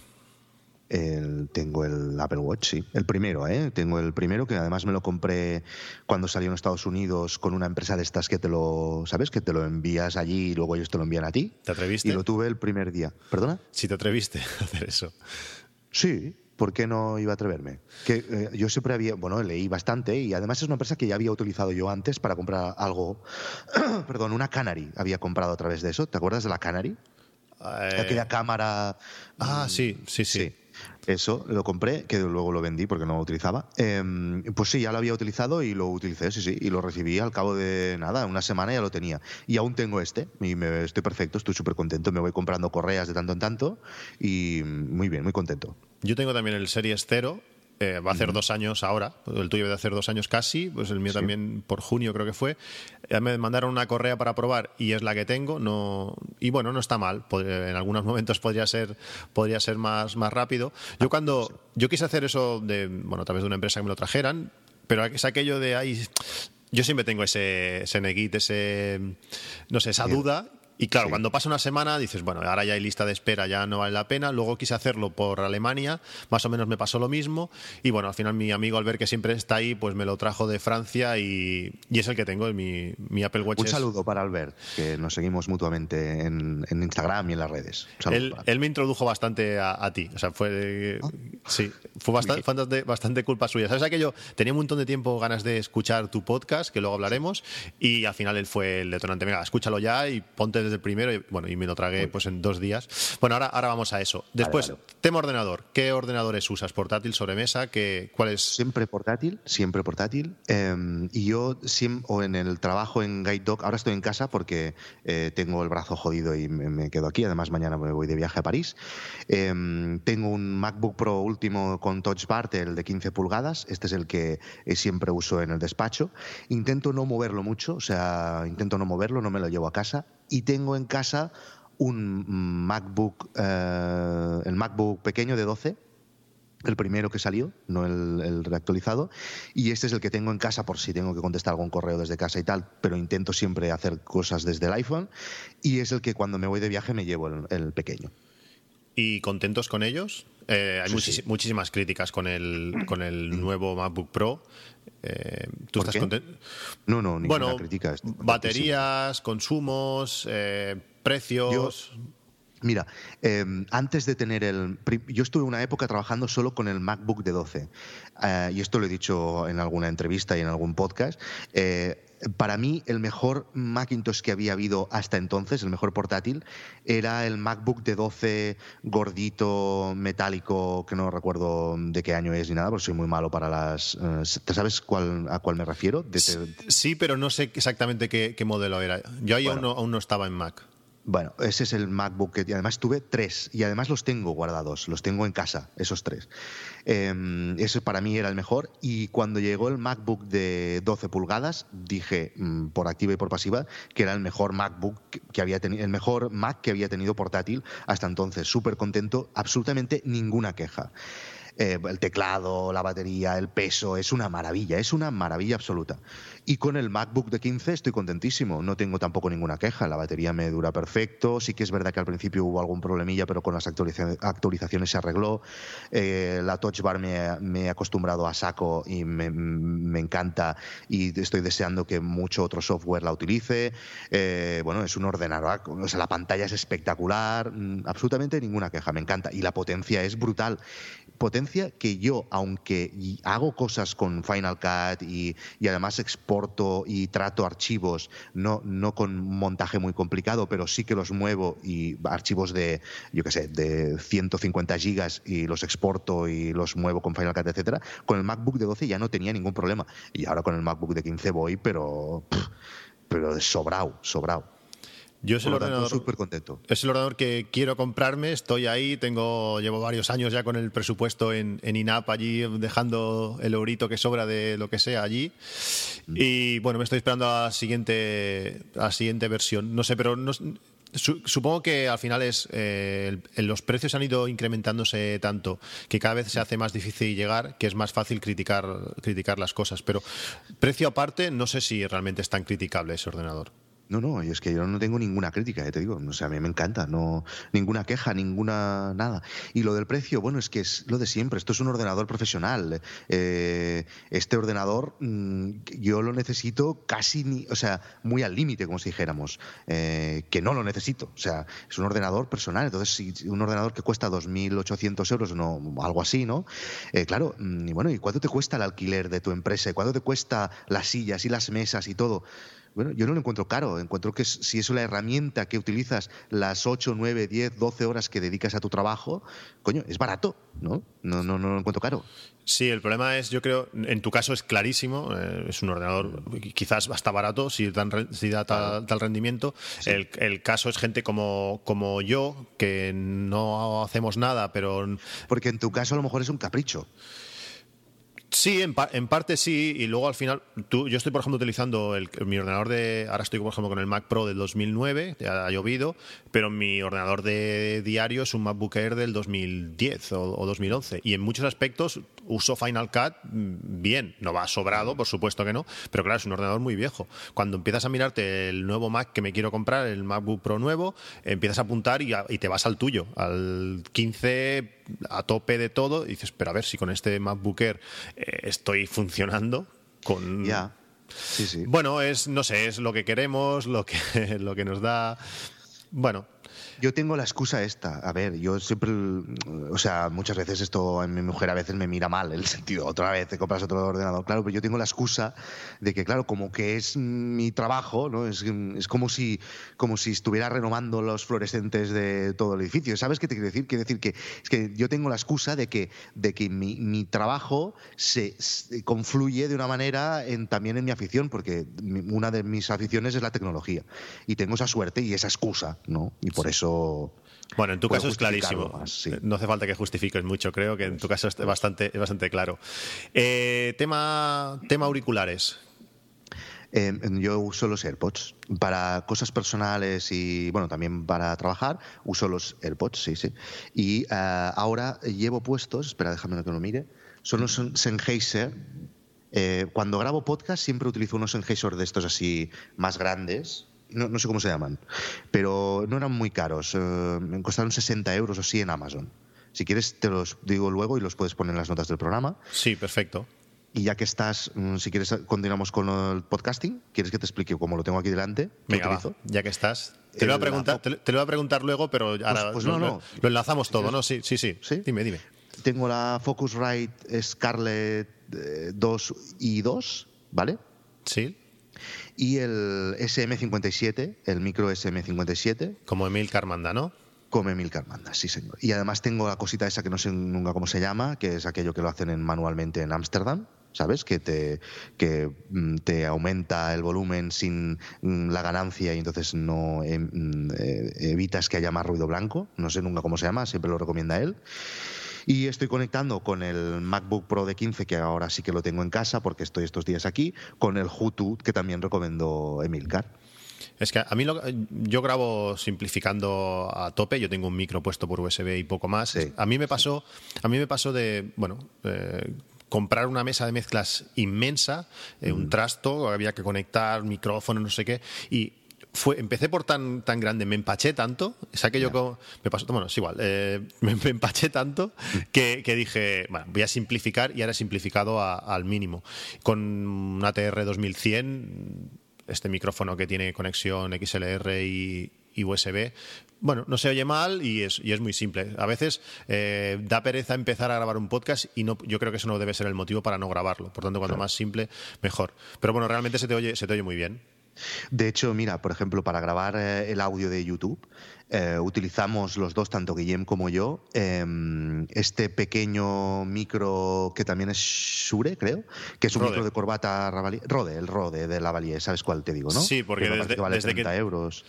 El- tengo el Apple Watch, sí. El primero, ¿eh? Tengo el primero que además me lo compré cuando salió en Estados Unidos con una empresa de estas que te lo, ¿sabes? Que te lo envías allí y luego ellos te lo envían a ti. ¿Te atreviste? Y lo tuve el primer día. ¿Perdona? Si te atreviste a hacer eso. Sí. ¿Por qué no iba a atreverme? Que eh, yo siempre había, bueno, leí bastante y además es una empresa que ya había utilizado yo antes para comprar algo, (clears throat) perdón, una Canary había comprado a través de eso. ¿Te acuerdas de la Canary? Eh, Aquella cámara Ah, sí, sí, sí. Eso lo compré, que luego lo vendí porque no lo utilizaba. Em, pues sí, ya lo había utilizado y lo utilicé, sí, sí, y lo recibí al cabo de nada, una semana ya lo tenía. Y aún tengo este, y me, estoy perfecto, estoy súper contento. Me voy comprando correas de tanto en tanto y muy bien, muy contento. Yo tengo también el Series 0. Eh, va a hacer dos años ahora, el tuyo debe hacer dos años casi, pues el mío también por junio creo que fue. Me mandaron una correa para probar y es la que tengo. No, y bueno, no está mal. En algunos momentos podría ser, podría ser más, más rápido. Yo cuando yo quise hacer eso de, bueno, a través de una empresa que me lo trajeran, pero es aquello de ahí. Yo siempre tengo ese, ese neguit, ese, no sé, esa duda Y claro, Sí. cuando pasa una semana dices, bueno, ahora ya hay lista de espera, ya no vale la pena. Luego quise hacerlo por Alemania, más o menos me pasó lo mismo. Y bueno, al final mi amigo Albert, que siempre está ahí, pues me lo trajo de Francia y, y es el que tengo, mi, mi Apple Watch. Un es- saludo para Albert, que nos seguimos mutuamente en, en Instagram y en las redes. Él, él me introdujo bastante a, a ti. O sea, fue. Sí, fue bastante, bastante, bastante culpa suya. ¿Sabes aquello? Tenía un montón de tiempo ganas de escuchar tu podcast, que luego hablaremos, y al final él fue el detonante. Venga, escúchalo ya y ponte desde el primero. Y bueno, y me lo tragué pues en dos días. Bueno, ahora, ahora vamos a eso. Después, vale. tema ordenador. ¿Qué ordenadores usas? ¿Portátil, sobremesa? ¿Qué, ¿Cuál es? Siempre portátil, siempre portátil. Eh, y yo, siem- o en el trabajo en Guide Dog, ahora estoy en casa porque eh, tengo el brazo jodido y me, me quedo aquí. Además, mañana me voy de viaje a París. Eh, tengo un MacBook Pro último con Touch Bar, el de 15 pulgadas. Este es el que eh, siempre uso en el despacho. Intento no moverlo mucho, o sea, intento no moverlo, no me lo llevo a casa. Y tengo en casa un MacBook, eh, el MacBook pequeño de 12 el primero que salió, no el, reactualizado, y este es el que tengo en casa por si tengo que contestar algún correo desde casa y tal, pero intento siempre hacer cosas desde el iPhone, y es el que cuando me voy de viaje me llevo el pequeño. ¿Y contentos con ellos? Eh, hay Sí, muchis- sí. muchísimas críticas con el, con el nuevo MacBook Pro. Eh, ¿Tú ¿Por estás contento? No, no, ninguna bueno, crítica. baterías, consumos, eh, precios. Mira, eh, antes de tener el... Yo estuve una época trabajando solo con el MacBook de 12. eh, y esto lo he dicho en alguna entrevista y en algún podcast. eh, para mí, el mejor Macintosh que había habido hasta entonces, el mejor portátil, era el MacBook de 12 gordito, metálico, que no recuerdo de qué año es ni nada, porque soy muy malo para las... eh, ¿Te sabes cuál, a cuál me refiero? De- Sí, pero no sé exactamente qué, qué modelo era. Yo ahí aún, Bueno. no, aún no estaba en Mac. Bueno, ese es el MacBook que además tuve tres y además los tengo guardados, los tengo en casa, esos tres. Eh, ese para mí era el mejor y cuando llegó el MacBook de 12 pulgadas dije mm, por activa y por pasiva que era el mejor MacBook que había tenido, el mejor Mac que había tenido portátil hasta entonces, súper contento, absolutamente ninguna queja. Eh, el teclado, la batería, el peso, es una maravilla, es una maravilla absoluta. Y con el MacBook de 15 estoy contentísimo, no tengo tampoco ninguna queja, la batería me dura perfecto, sí que es verdad que al principio hubo algún problemilla, pero con las actualiza- actualizaciones se arregló. Eh, la Touch Bar me, me he acostumbrado a saco y me, me encanta y estoy deseando que mucho otro software la utilice. Eh, bueno, es un ordenador, o sea, la pantalla es espectacular, mm, absolutamente ninguna queja, me encanta. Y la potencia es brutal. Potencia que yo, aunque hago cosas con Final Cut y, y además exporto y trato archivos, no, no con montaje muy complicado, pero sí que los muevo y archivos de, yo qué sé, de 150 gigas y los exporto y los muevo con Final Cut, etcétera, con el MacBook de 12 ya no tenía ningún problema. Y ahora con el MacBook de 15 voy, pero, pero sobrao, sobrao. Yo es el Por ordenador. súper contento. Es el ordenador que quiero comprarme, estoy ahí, tengo, llevo varios años ya con el presupuesto en, en INAP allí, dejando el eurito que sobra de lo que sea allí. Y bueno, me estoy esperando a la siguiente, a la siguiente versión. No sé, pero no, su- supongo que al final es eh, los precios han ido incrementándose tanto que cada vez se hace más difícil llegar, que es más fácil criticar, criticar las cosas. Pero precio aparte, no sé si realmente es tan criticable ese ordenador. No, no, es que yo no tengo ninguna crítica, eh, te digo. O sea, a mí me encanta, no, ninguna queja, ninguna nada. Y lo del precio, bueno, es que es lo de siempre. Esto es un ordenador profesional. Eh, este ordenador mm, yo lo necesito casi, ni, o sea, muy al límite, como si dijéramos. Eh, que no lo necesito. O sea, es un ordenador personal. Entonces, si un ordenador que cuesta 2.800 euros, no, algo así, ¿no? Eh, claro, mm, y bueno, ¿y cuánto te cuesta el alquiler de tu empresa? ¿Y cuánto te cuesta las sillas y las mesas y todo? Bueno, yo no lo encuentro caro. Encuentro que si es la herramienta que utilizas las 8, 9, 10, 12 horas que dedicas a tu trabajo, coño, es barato, ¿no? No, no, no lo encuentro caro. Sí, el problema es, yo creo, en tu caso es clarísimo, eh, es un ordenador quizás hasta barato si, dan si da tal, tal rendimiento. El, el caso es gente como, como yo, que no hacemos nada, pero Porque en tu caso a lo mejor es un capricho. Sí, en, en, parte sí, y luego al final, tú, yo estoy por ejemplo utilizando el, mi ordenador de, ahora estoy por ejemplo con el Mac Pro del 2009, ya ha llovido, pero mi ordenador de diario es un MacBook Air del 2010 o, o 2011, y en muchos aspectos uso Final Cut mm, bien, no va sobrado, por supuesto que no, pero claro, es un ordenador muy viejo. Cuando empiezas a mirarte el nuevo Mac que me quiero comprar, el MacBook Pro nuevo, empiezas a apuntar y, a, y te vas al tuyo, al 15 a tope de todo, y dices, pero a ver si con este MacBook Air eh, estoy funcionando con... Ya. Sí, sí. Bueno, es, no sé, es lo que queremos, lo que, (laughs) lo que nos da... Bueno, yo tengo la excusa esta. A ver, yo siempre, o sea, muchas veces esto, mi mujer a veces me mira mal, el sentido, otra vez te compras otro ordenador, claro, pero yo tengo la excusa de que, claro, como que es mi trabajo, ¿no? Es, es como, si, como si estuviera renovando los fluorescentes de todo el edificio. ¿Sabes qué te quiero decir? Quiero decir que, es que yo tengo la excusa de que, de que mi, mi trabajo se, se, confluye de una manera en, también en mi afición, porque una de mis aficiones es la tecnología. Y tengo esa suerte y esa excusa, ¿no? Y por eso bueno, en tu caso es clarísimo. Más, sí. No hace falta que justifiques mucho, creo que en tu caso es bastante, es bastante claro. Eh, tema, tema auriculares. Eh, yo uso los AirPods. Para cosas personales y, bueno, también para trabajar, uso los AirPods, sí, sí. Y uh, ahora llevo puestos, espera, déjame que lo mire, son los Sennheiser. Eh, cuando grabo podcast siempre utilizo unos Sennheiser de estos así más grandes, no, no, sé cómo se llaman, pero no eran muy caros, eh, me costaron 60 euros o así en Amazon. Si quieres te los digo luego y los puedes poner en las notas del programa. Sí, perfecto. Y ya que estás, mm, si quieres, continuamos con el podcasting. ¿Quieres que te explique cómo lo tengo aquí delante? Venga, va, ya que estás. Te lo, voy a preguntar, te, te lo voy a preguntar luego, pero ahora pues, pues lo, no, no. lo, enlazamos todo, ¿no? Sí, sí, sí, sí. Dime, dime. Tengo la Focusrite Scarlett 2 y 2, ¿vale? Sí y el SM57, el micro SM57. Como Emil Carmanda, ¿no? Como Emil Carmanda, sí, señor. Y además tengo la cosita esa que no sé nunca cómo se llama, que es aquello que lo hacen en, manualmente en Ámsterdam. ¿Sabes? Que te, que te aumenta el volumen sin la ganancia y entonces no eh, evitas que haya más ruido blanco. No sé nunca cómo se llama, siempre lo recomienda él. Y estoy conectando con el MacBook Pro de 15, que ahora sí que lo tengo en casa porque estoy estos días aquí, con el Hutu, que también recomendó Emilcar. Es que a mí lo, yo grabo simplificando a tope. Yo tengo un micro puesto por USB y poco más. Sí, a mí me pasó, a mí me pasó de, bueno. Eh, comprar una mesa de mezclas inmensa, eh, un trasto, había que conectar micrófono, no sé qué, y fue, empecé por tan, tan grande, me empaché tanto, es aquello como, me pasó, bueno, es igual, eh, (laughs) me, me, empaché tanto que, que, dije, bueno, voy a simplificar y ahora he simplificado a, al mínimo. Con un ATR 2100, este micrófono que tiene conexión XLR y, y USB, bueno, no se oye mal y es, y es muy simple. A veces eh, da pereza empezar a grabar un podcast y no, yo creo que eso no debe ser el motivo para no grabarlo. Por tanto, cuanto claro. más simple, mejor. Pero bueno, realmente se te oye, se te oye muy bien. De hecho, mira, por ejemplo, para grabar eh, el audio de YouTube, eh, utilizamos los dos, tanto Guillem como yo, eh, este pequeño micro que también es Shure, creo, que es un Rode. micro de corbata Ravalier. Rode, el Rode de Lavalier, ¿sabes cuál te digo, no? Sí, porque que desde, vale desde 30 que, euros.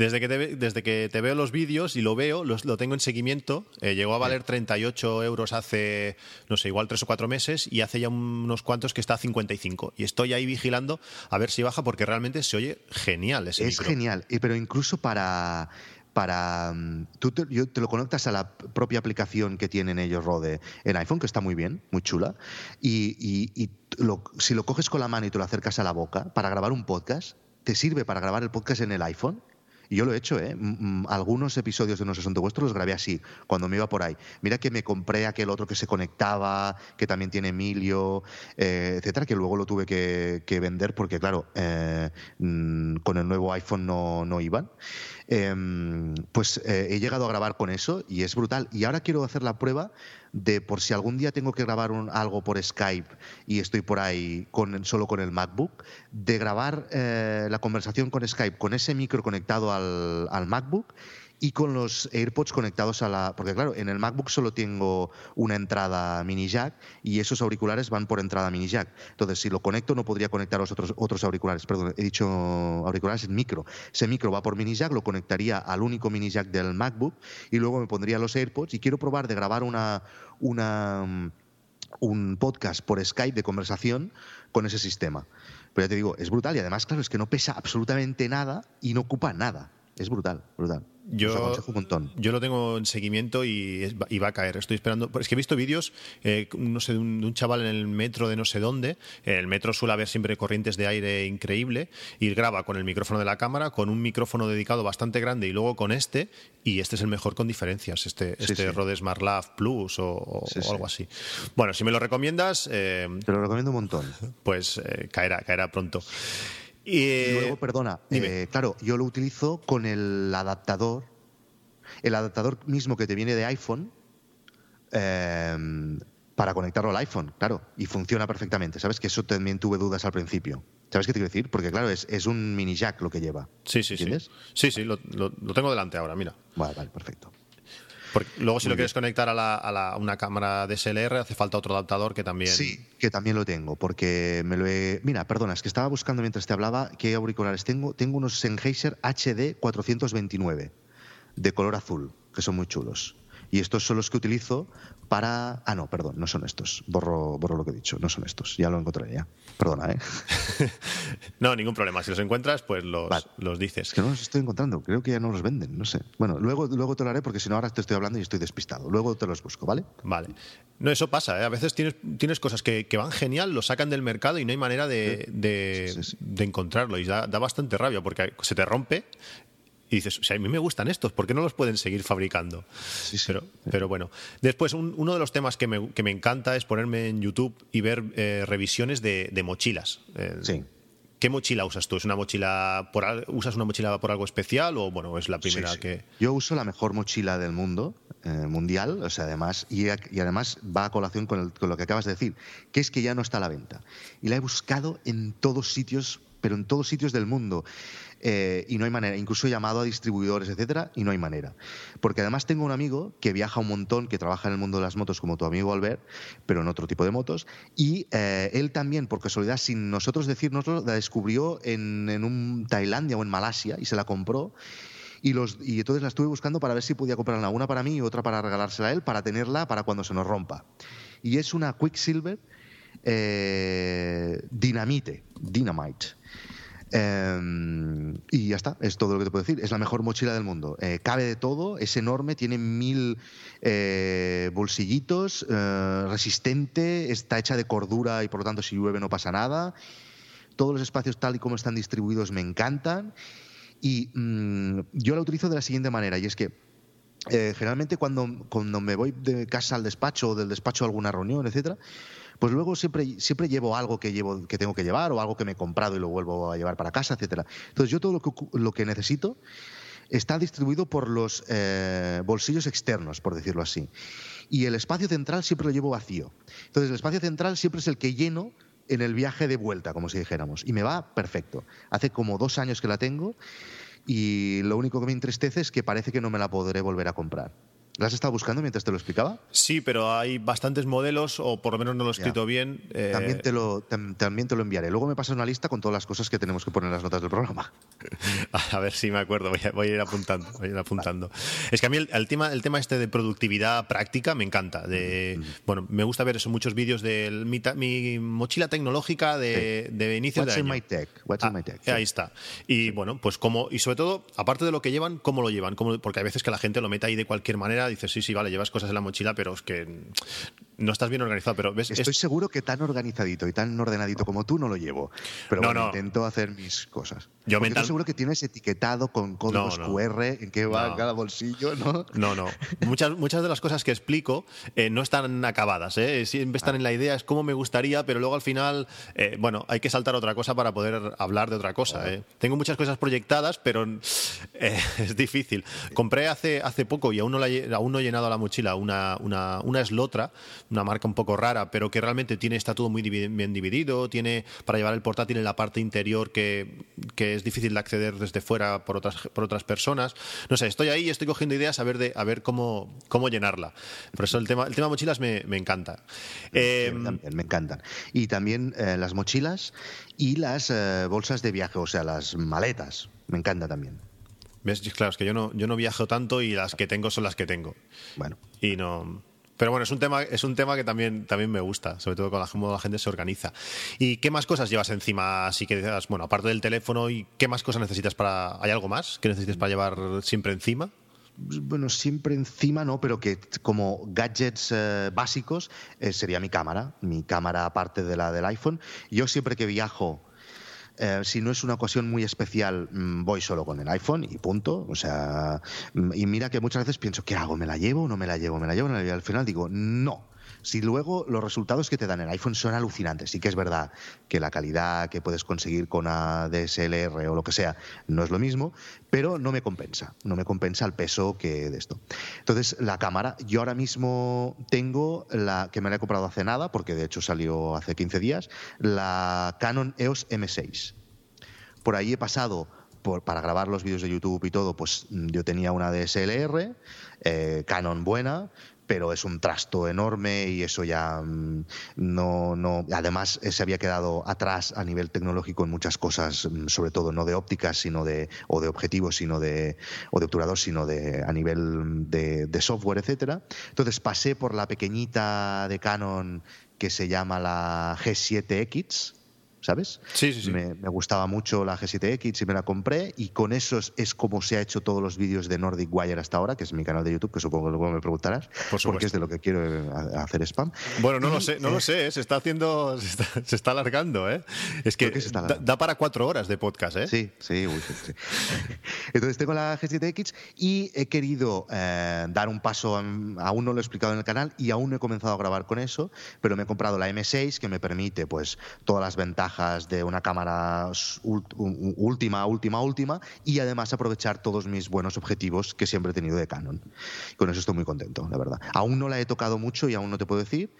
Desde que, te, desde que te veo los vídeos y lo veo, los, lo tengo en seguimiento, eh, llegó a valer 38 euros hace, no sé, igual tres o cuatro meses y hace ya unos cuantos que está a 55. Y estoy ahí vigilando a ver si baja porque realmente se oye genial ese Es micro. genial, pero incluso para para mm, tú te, yo- te lo conectas a la propia aplicación que tienen ellos Rode en iPhone que está muy bien muy chula. Y, y- y lo- si lo coges con la mano y te lo acercas a la boca para grabar un podcast te sirve para grabar el podcast en el iPhone yo lo he hecho, ¿eh? Algunos episodios de No sé Asunto Vuestro los grabé así, cuando me iba por ahí. Mira que me compré aquel otro que se conectaba, que también tiene Emilio, eh, etcétera, que luego lo tuve que, que vender porque, claro, eh, mm, con el nuevo iPhone no, no iban. Em, pues eh, he llegado a grabar con eso y es brutal. Y ahora quiero hacer la prueba de por si algún día tengo que grabar un- algo por Skype y estoy por ahí con, solo con el MacBook, de grabar eh, la conversación con Skype con ese micro conectado al, al MacBook y con los AirPods conectados a la... Porque claro, en el MacBook solo tengo una entrada mini jack y esos auriculares van por entrada mini jack. Entonces, si lo conecto no podría conectar los otros, otros auriculares. Perdón, he dicho auriculares, es micro. Ese micro va por mini jack, lo conectaría al único mini jack del MacBook y luego me pondría los AirPods y quiero probar de grabar una... una un podcast por Skype de conversación con ese sistema. Pero ya te digo, es brutal y además, claro, es que no pesa absolutamente nada y no ocupa nada. Es brutal, brutal. Yo, yo lo tengo en seguimiento y, va a caer. Estoy esperando. Es que he visto vídeos, eh, no sé, de un, chaval en el metro de no sé dónde. el metro suele haber siempre corrientes de aire increíble y graba con el micrófono de la cámara, con un micrófono dedicado bastante grande y luego con este. Y este es el mejor con diferencias, este, este Rode Smart Lab Plus o, algo así. Bueno, si me lo recomiendas. Eh, Te lo recomiendo un montón. Pues eh, caerá, caerá pronto. Y, luego, perdona, eh, claro, yo lo utilizo con el adaptador, el adaptador mismo que te viene de iPhone, em, para conectarlo al iPhone, claro, y funciona perfectamente. ¿Sabes? Que eso también tuve dudas al principio. ¿Sabes qué te quiero decir? Porque, claro, es, es un mini jack lo que lleva. Sí, sí, sí. Sí, sí, lo, lo, tengo delante ahora, mira. Vale, vale, perfecto luego, si lo quieres conectar a, una cámara DSLR, hace falta otro adaptador que también. Sí, que también lo tengo, porque me lo he. Mira, perdona, es que estaba buscando mientras te hablaba qué auriculares tengo. Tengo unos Sennheiser HD 429 de color azul, que son muy chulos. Y estos son los que utilizo para... Ah, no, perdón, no son estos. Borro, borro lo que he dicho, no son estos. Ya lo encontré ya. Perdona, ¿eh? (laughs) no, ningún problema. Si los encuentras, pues los, los dices. Es que no los estoy encontrando. Creo que ya no los venden, no sé. Bueno, luego, luego te lo haré porque si no ahora te estoy hablando y estoy despistado. Luego te los busco, ¿vale? Vale. No, eso pasa. ¿eh? A veces tienes, tienes cosas que, van genial, lo sacan del mercado y no hay manera de, de, encontrarlo. Y da, da bastante rabia porque se te rompe y dices, o sea, a mí me gustan estos, ¿por qué no los pueden seguir fabricando? Sí, sí. Pero, pero bueno, después uno de los temas que me, que me, encanta es ponerme en YouTube y ver eh, revisiones de, mochilas. Eh, sí. ¿Qué mochila usas tú? ¿Es una mochila por, ¿Usas una mochila por algo especial o bueno, es la primera que...? Yo uso la mejor mochila del mundo, eh, mundial, o sea, además, y, y, además va a colación con, con lo que acabas de decir, que es que ya no está a la venta. Y la he buscado en todos sitios, pero en todos sitios del mundo. Eh, y no hay manera. Incluso he llamado a distribuidores, etcétera, y no hay manera. Porque además tengo un amigo que viaja un montón, que trabaja en el mundo de las motos como tu amigo Albert, pero en otro tipo de motos, y eh, él también, por casualidad, sin nosotros decirnoslo, la descubrió en, en un Tailandia o en Malasia y se la compró. Y, los, entonces la estuve buscando para ver si podía comprarla una para mí y otra para regalársela a él, para tenerla para cuando se nos rompa. Y es una Quicksilver eh, Dinamite, Dynamite. Em, y ya está, es todo lo que te puedo decir. Es la mejor mochila del mundo. Eh, cabe de todo, es enorme, tiene mil eh, bolsillitos, eh, resistente, está hecha de cordura y por lo tanto si llueve no pasa nada. Todos los espacios tal y como están distribuidos me encantan. Y mm, yo la utilizo de la siguiente manera, y es que generalmente cuando, cuando me voy de casa al despacho o del despacho a alguna reunión, etcétera, pues luego siempre, siempre llevo algo que, llevo, que tengo que llevar o algo que me he comprado y lo vuelvo a llevar para casa, etcétera. Entonces yo todo lo que, necesito está distribuido por los eh, bolsillos externos, por decirlo así. Y el espacio central siempre lo llevo vacío. Entonces el espacio central siempre es el que lleno en el viaje de vuelta, como si dijéramos. Y me va perfecto. Hace como dos años que la tengo y lo único que me entristece es que parece que no me la podré volver a comprar. ¿La has estado buscando mientras te lo explicaba? Sí, pero hay bastantes modelos, o por lo menos no lo he escrito bien. Eh, también, te lo, también te lo enviaré. Luego me pasas una lista con todas las cosas que tenemos que poner en las notas del programa. (laughs) a ver si me acuerdo, voy a, ir apuntando. Voy a ir apuntando. Es que a mí el, tema, el tema este de productividad práctica me encanta. De, Bueno, me gusta ver eso, muchos vídeos de mi, mochila tecnológica de, de inicio What's de año. In my tech? What's in my tech? Ahí está. Y bueno, pues cómo, y sobre todo, aparte de lo que llevan, cómo lo llevan. porque hay veces que la gente lo mete ahí de cualquier manera dices, sí, sí, vale, llevas cosas en la mochila, pero es que no estás bien organizado. Pero ves, Estoy seguro que tan organizadito y tan ordenadito como tú no lo llevo. Pero bueno, intento hacer mis cosas. Yo estoy seguro que tienes etiquetado con códigos QR en qué va cada bolsillo, ¿no? No, no. Muchas, muchas de las cosas que explico eh, no están acabadas. ¿eh? Siempre están en la idea, es como me gustaría, pero luego al final, eh, bueno, hay que saltar otra cosa para poder hablar de otra cosa. ¿eh? Tengo muchas cosas proyectadas, pero (laughs) es difícil. Compré hace, hace poco y aún no, la, aún no he llenado la mochila una, una, una Slotra, una marca un poco rara, pero que realmente tiene, está todo muy bien dividido, tiene para llevar el portátil en la parte interior que, que es difícil de acceder desde fuera por otras, por otras personas. No sé, estoy ahí y estoy cogiendo ideas a ver, de, a ver cómo, cómo llenarla. Por eso el tema, el tema mochilas me, me encanta. Eh, me encantan. Y también eh, las mochilas y las eh, bolsas de viaje, o sea, las maletas. Me encanta también. ¿Ves? Claro, es que yo no, yo no viajo tanto y las que tengo son las que tengo. Bueno. Y no. Pero bueno, es un tema, es un tema que también, también me gusta, sobre todo con la, cómo la gente se organiza. ¿Y qué más cosas llevas encima? Así que bueno, aparte del teléfono, ¿y qué más cosas necesitas para. ¿Hay algo más que necesites para llevar siempre encima? bueno, siempre encima no, pero que como gadgets eh, básicos eh, sería mi cámara, mi cámara aparte de la del iPhone. Yo siempre que viajo, eh, si no es una ocasión muy especial, mm, voy solo con el iPhone y punto. O sea, mm, y mira que muchas veces pienso, ¿qué hago? ¿Me la llevo? ¿No me la llevo? ¿Me la llevo? Y al final digo, no. Si luego los resultados que te dan el iPhone son alucinantes, sí que es verdad que la calidad que puedes conseguir con DSLR o lo que sea no es lo mismo, pero no me compensa, no me compensa el peso que de esto. Entonces, la cámara, yo ahora mismo tengo la que me la he comprado hace nada, porque de hecho salió hace 15 días, la Canon EOS M6. Por ahí he pasado para grabar los vídeos de YouTube y todo, pues yo tenía una DSLR, eh, Canon buena, pero es un trasto enorme y eso ya mm, no, no. Además, eh, se había quedado atrás a nivel tecnológico en muchas cosas, mm, sobre todo no de ópticas, sino de, o de objetivos, sino de, o de obturador, sino de, a nivel de, de software, etcétera. Entonces pasé por la pequeñita de Canon que se llama la G7X, ¿sabes? Sí, sí, sí. Me, gustaba mucho la G7X y me la compré y con eso es, como se ha hecho todos los vídeos de Nordic Wire hasta ahora, que es mi canal de YouTube, que supongo que luego me preguntarás, porque es de lo que quiero eh, hacer spam. Bueno, no lo sé, no lo sé, ¿eh? se está haciendo, se está, alargando, ¿eh? Es que da, para cuatro horas de podcast, ¿eh? Sí, sí, sí, Entonces tengo la G7X y he querido eh, dar un paso, aún no lo he explicado en el canal y aún no he comenzado a grabar con eso, pero me he comprado la M6 que me permite pues todas las ventajas de una cámara última, última, última y además aprovechar todos mis buenos objetivos que siempre he tenido de Canon. Con eso estoy muy contento, la verdad. Aún no la he tocado mucho y aún no te puedo decir,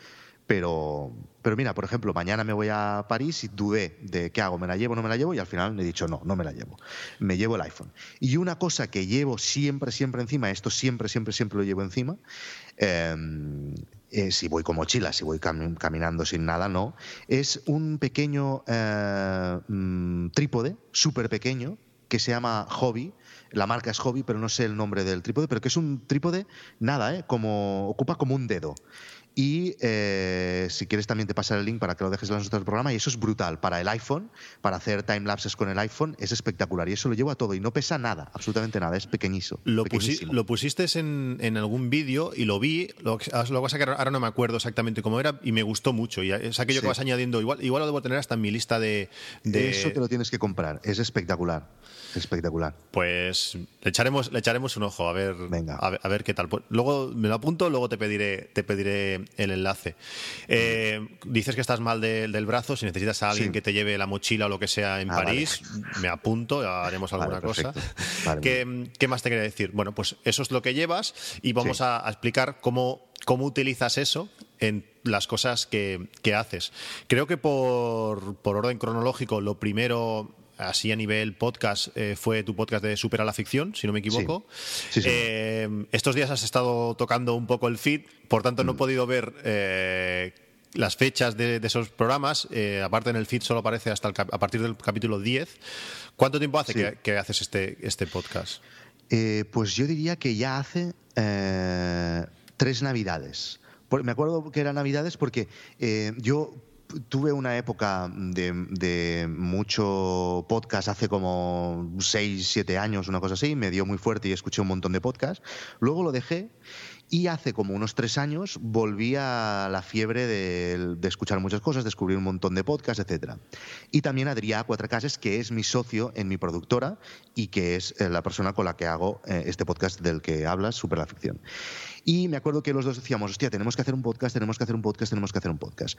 pero, pero mira, por ejemplo, mañana me voy a París y dudé de qué hago, me la llevo no me la llevo y al final me he dicho no, no me la llevo. Me llevo el iPhone. Y una cosa que llevo siempre, siempre encima, esto siempre, siempre, siempre lo llevo encima, eh, eh, si voy con mochila, si voy caminando sin nada, no, es un pequeño eh, mm, trípode, súper pequeño, que se llama Hobby. La marca es Hobby, pero no sé el nombre del trípode, pero que es un trípode, nada, ¿eh? como, ocupa como un dedo. Y eh, si quieres también te pasaré el link para que lo dejes en las notas del programa. Y eso es brutal. Para el iPhone, para hacer time lapses con el iPhone, es espectacular. Y eso lo llevo a todo. Y no pesa nada, absolutamente nada. Es pequeñísimo. Lo, lo pusiste en, algún vídeo y lo vi. Lo, que pasa que ahora no me acuerdo exactamente cómo era y me gustó mucho. Y es aquello que vas añadiendo. Igual, igual lo debo tener hasta en mi lista de, de... Eso te lo tienes que comprar. Es espectacular. Espectacular. Pues le echaremos, le echaremos un ojo a ver, A, ver, qué tal. Pues luego me lo apunto, luego te pediré, te pediré el enlace. Eh, dices que estás mal del brazo, si necesitas a alguien que te lleve la mochila o lo que sea en ah, París, me apunto, haremos alguna cosa. ¿Qué, más te quería decir? Bueno, pues eso es lo que llevas y vamos a, explicar cómo, cómo utilizas eso en las cosas que, que haces. Creo que por, por, orden cronológico, lo primero así a nivel podcast, eh, fue tu podcast de Supera la Ficción, si no me equivoco. Eh, estos días has estado tocando un poco el feed, por tanto no he mm. podido ver eh, las fechas de, esos programas. aparte en el feed solo aparece hasta a partir del capítulo 10. ¿Cuánto tiempo hace que, haces este, este podcast? pues yo diría que ya hace tres navidades. Me acuerdo que eran navidades porque yo tuve una época de, mucho podcast hace como 6, 7 años, una cosa así, me dio muy fuerte y escuché un montón de podcasts. Luego lo dejé y hace como unos tres años volví a la fiebre de, escuchar muchas cosas, descubrir un montón de podcasts, etc. Y también Adrià Cuatracases, que es mi socio en mi productora y que es eh, la persona con la que hago eh, este podcast del que hablas, Super la Ficción. Y me acuerdo que los dos decíamos, hostia, tenemos que hacer un podcast, tenemos que hacer un podcast, tenemos que hacer un podcast.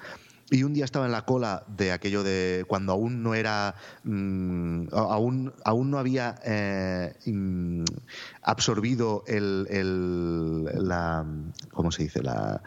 Y un día estaba en la cola de aquello de cuando aún no era, mm, aún, aún no había eh, mm, absorbido el, el, la, ¿cómo se dice? La,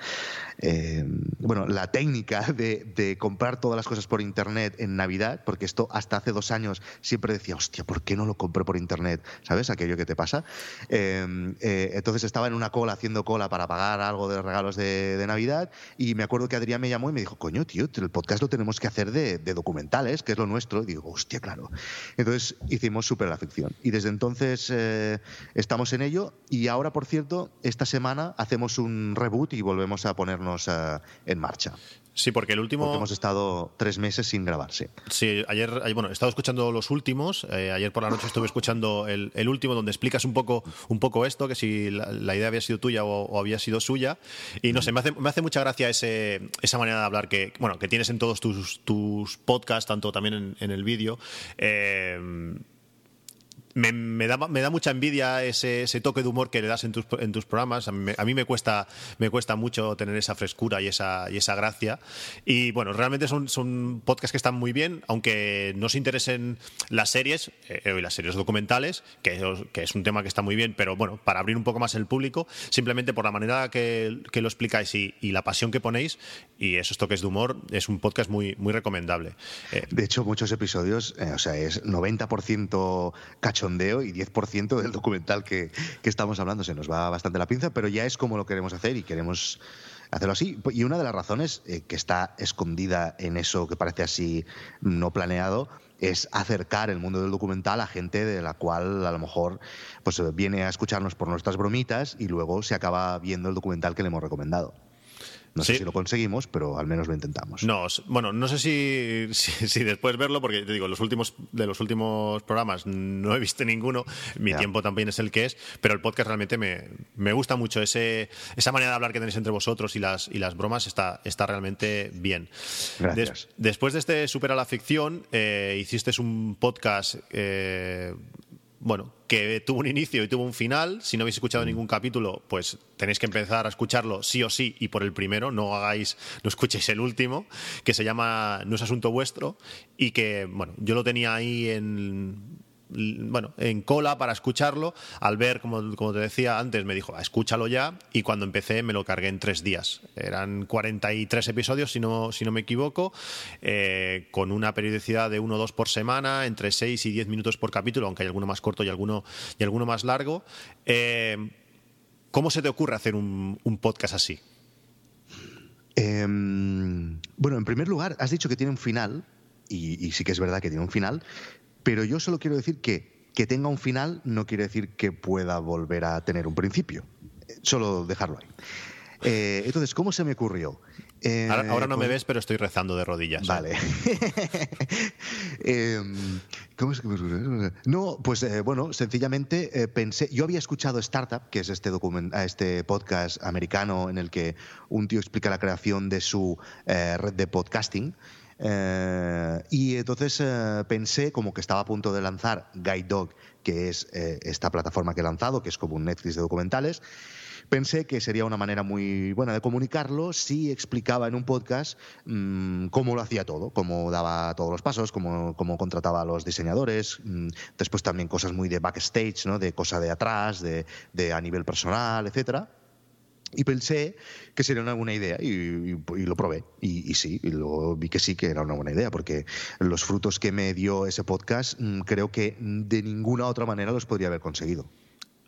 eh, bueno, la técnica de, de, comprar todas las cosas por Internet en Navidad, porque esto hasta hace dos años siempre decía, hostia, ¿por qué no lo compro por Internet? ¿Sabes? Aquello que te pasa. Eh, entonces estaba en una cola haciendo cola para pagar algo de regalos de, Navidad y me acuerdo que Adrián me llamó y me dijo, coño, tío, el podcast lo tenemos que hacer de, documentales, que es lo nuestro. Y digo, hostia, claro. Entonces hicimos Super la Ficción. Y desde entonces eh, estamos en ello y ahora, por cierto, esta semana hacemos un reboot y volvemos a ponernos eh, en marcha. Sí, porque el último. Porque hemos estado tres meses sin grabarse. Sí, ayer, bueno, he estado escuchando los últimos. Eh, ayer por la noche estuve escuchando el, último, donde explicas un poco, un poco esto, que si la, idea había sido tuya o, había sido suya. Y no sé, me hace, me hace mucha gracia ese, esa manera de hablar que, bueno, que tienes en todos tus, tus podcasts, tanto también en, en el vídeo. Eh, me, da, mucha envidia ese, toque de humor que le das en tus, programas. A mí, me, cuesta, mucho tener esa frescura y esa, gracia. Y bueno, realmente son, podcasts que están muy bien, aunque no se interesen las series eh, y las series documentales, que, es un tema que está muy bien, pero bueno, para abrir un poco más el público, simplemente por la manera que, que lo explicáis y, y, la pasión que ponéis y esos toques de humor, es un podcast muy, muy recomendable. Eh, de hecho, muchos episodios, eh, o sea, es 90% cacho y 10% del documental que, estamos hablando. Se nos va bastante la pinza, pero ya es como lo queremos hacer y queremos hacerlo así. Y una de las razones eh, que está escondida en eso que parece así no planeado es acercar el mundo del documental a gente de la cual a lo mejor pues viene a escucharnos por nuestras bromitas y luego se acaba viendo el documental que le hemos recomendado. No sé si lo conseguimos, pero al menos lo intentamos. No, bueno, no sé (laughs) si, si, después verlo, porque te digo, los últimos, de los últimos programas no he visto ninguno, mi tiempo también es el que es, pero el podcast realmente me, me, gusta mucho. Ese, esa manera de hablar que tenéis entre vosotros y las, y las bromas está, está realmente bien. Gracias. después de este Supera la Ficción, eh, hiciste un podcast eh, bueno, que tuvo un inicio y tuvo un final. Si no habéis escuchado ningún capítulo, pues tenéis que empezar a escucharlo sí o sí y por el primero, no hagáis, no escuchéis el último, que se llama No es asunto vuestro y que, bueno, yo lo tenía ahí en bueno, en cola para escucharlo. Al ver, como, como te decía antes, me dijo, escúchalo ya. Y cuando empecé me lo cargué en tres días. Eran 43 episodios, si no, si no me equivoco, eh, con una periodicidad de uno o dos por semana, entre 6 y 10 minutos por capítulo, aunque hay alguno más corto y alguno, y alguno más largo. Eh, ¿Cómo se te ocurre hacer un, podcast así? Em, bueno, en primer lugar, has dicho que tiene un final, y, sí que es verdad que tiene un final, pero yo solo quiero decir que que tenga un final no quiere decir que pueda volver a tener un principio. Solo dejarlo ahí. Eh, entonces, ¿cómo se me ocurrió? Eh, ahora, no me ves, pero estoy rezando de rodillas. Vale. (laughs) Em, ¿Cómo es que me ocurrió? No, pues eh, bueno, sencillamente pensé. Yo había escuchado Startup, que es este, este podcast americano en el que un tío explica la creación de su red de podcasting. Eh, y entonces eh, pensé, como que estaba a punto de lanzar Guide Dog, que es eh, esta plataforma que he lanzado, que es como un Netflix de documentales, pensé que sería una manera muy buena de comunicarlo si explicaba en un podcast mm, cómo lo hacía todo, cómo daba todos los pasos, cómo, cómo contrataba a los diseñadores, mm, después también cosas muy de backstage, ¿no? de cosa de atrás, de, de a nivel personal, etcétera y pensé que sería una buena idea y, lo probé. Y, sí, y luego vi que sí que era una buena idea, porque los frutos que me dio ese podcast mm, creo que de ninguna otra manera los podría haber conseguido.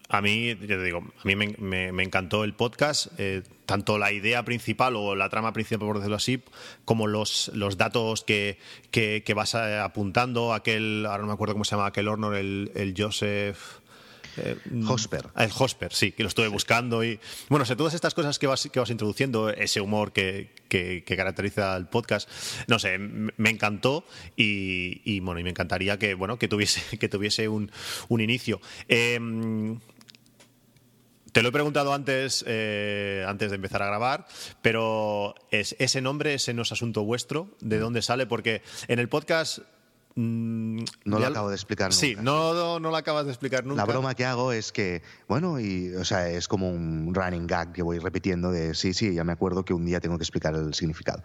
A mí, ya te digo, a mí me, encantó el podcast, eh, tanto la idea principal o la trama principal, por decirlo así, como los, los datos que, que, vas eh, apuntando. Aquel, ahora no me acuerdo cómo se llama, aquel Hornor, el, el Joseph. Eh, Hosper. El Hosper, sí, que lo estuve buscando. y Bueno, sé, todas estas cosas que vas, que vas introduciendo, ese humor que, que, caracteriza el podcast, no sé, me encantó y, bueno, y me encantaría que, bueno, que tuviese, (laughs) que tuviese un, un inicio. Em, te lo he preguntado antes, eh, antes de empezar a grabar, pero es, ese nombre, ese no es asunto vuestro, ¿de dónde sale? Porque en el podcast Mm, no lo acabo de explicar nunca. Sí, no, no, lo acabas de explicar nunca. La broma que hago es que, bueno, y, o sea, es como un running gag que voy repitiendo de sí, sí, ya me acuerdo que un día tengo que explicar el significado.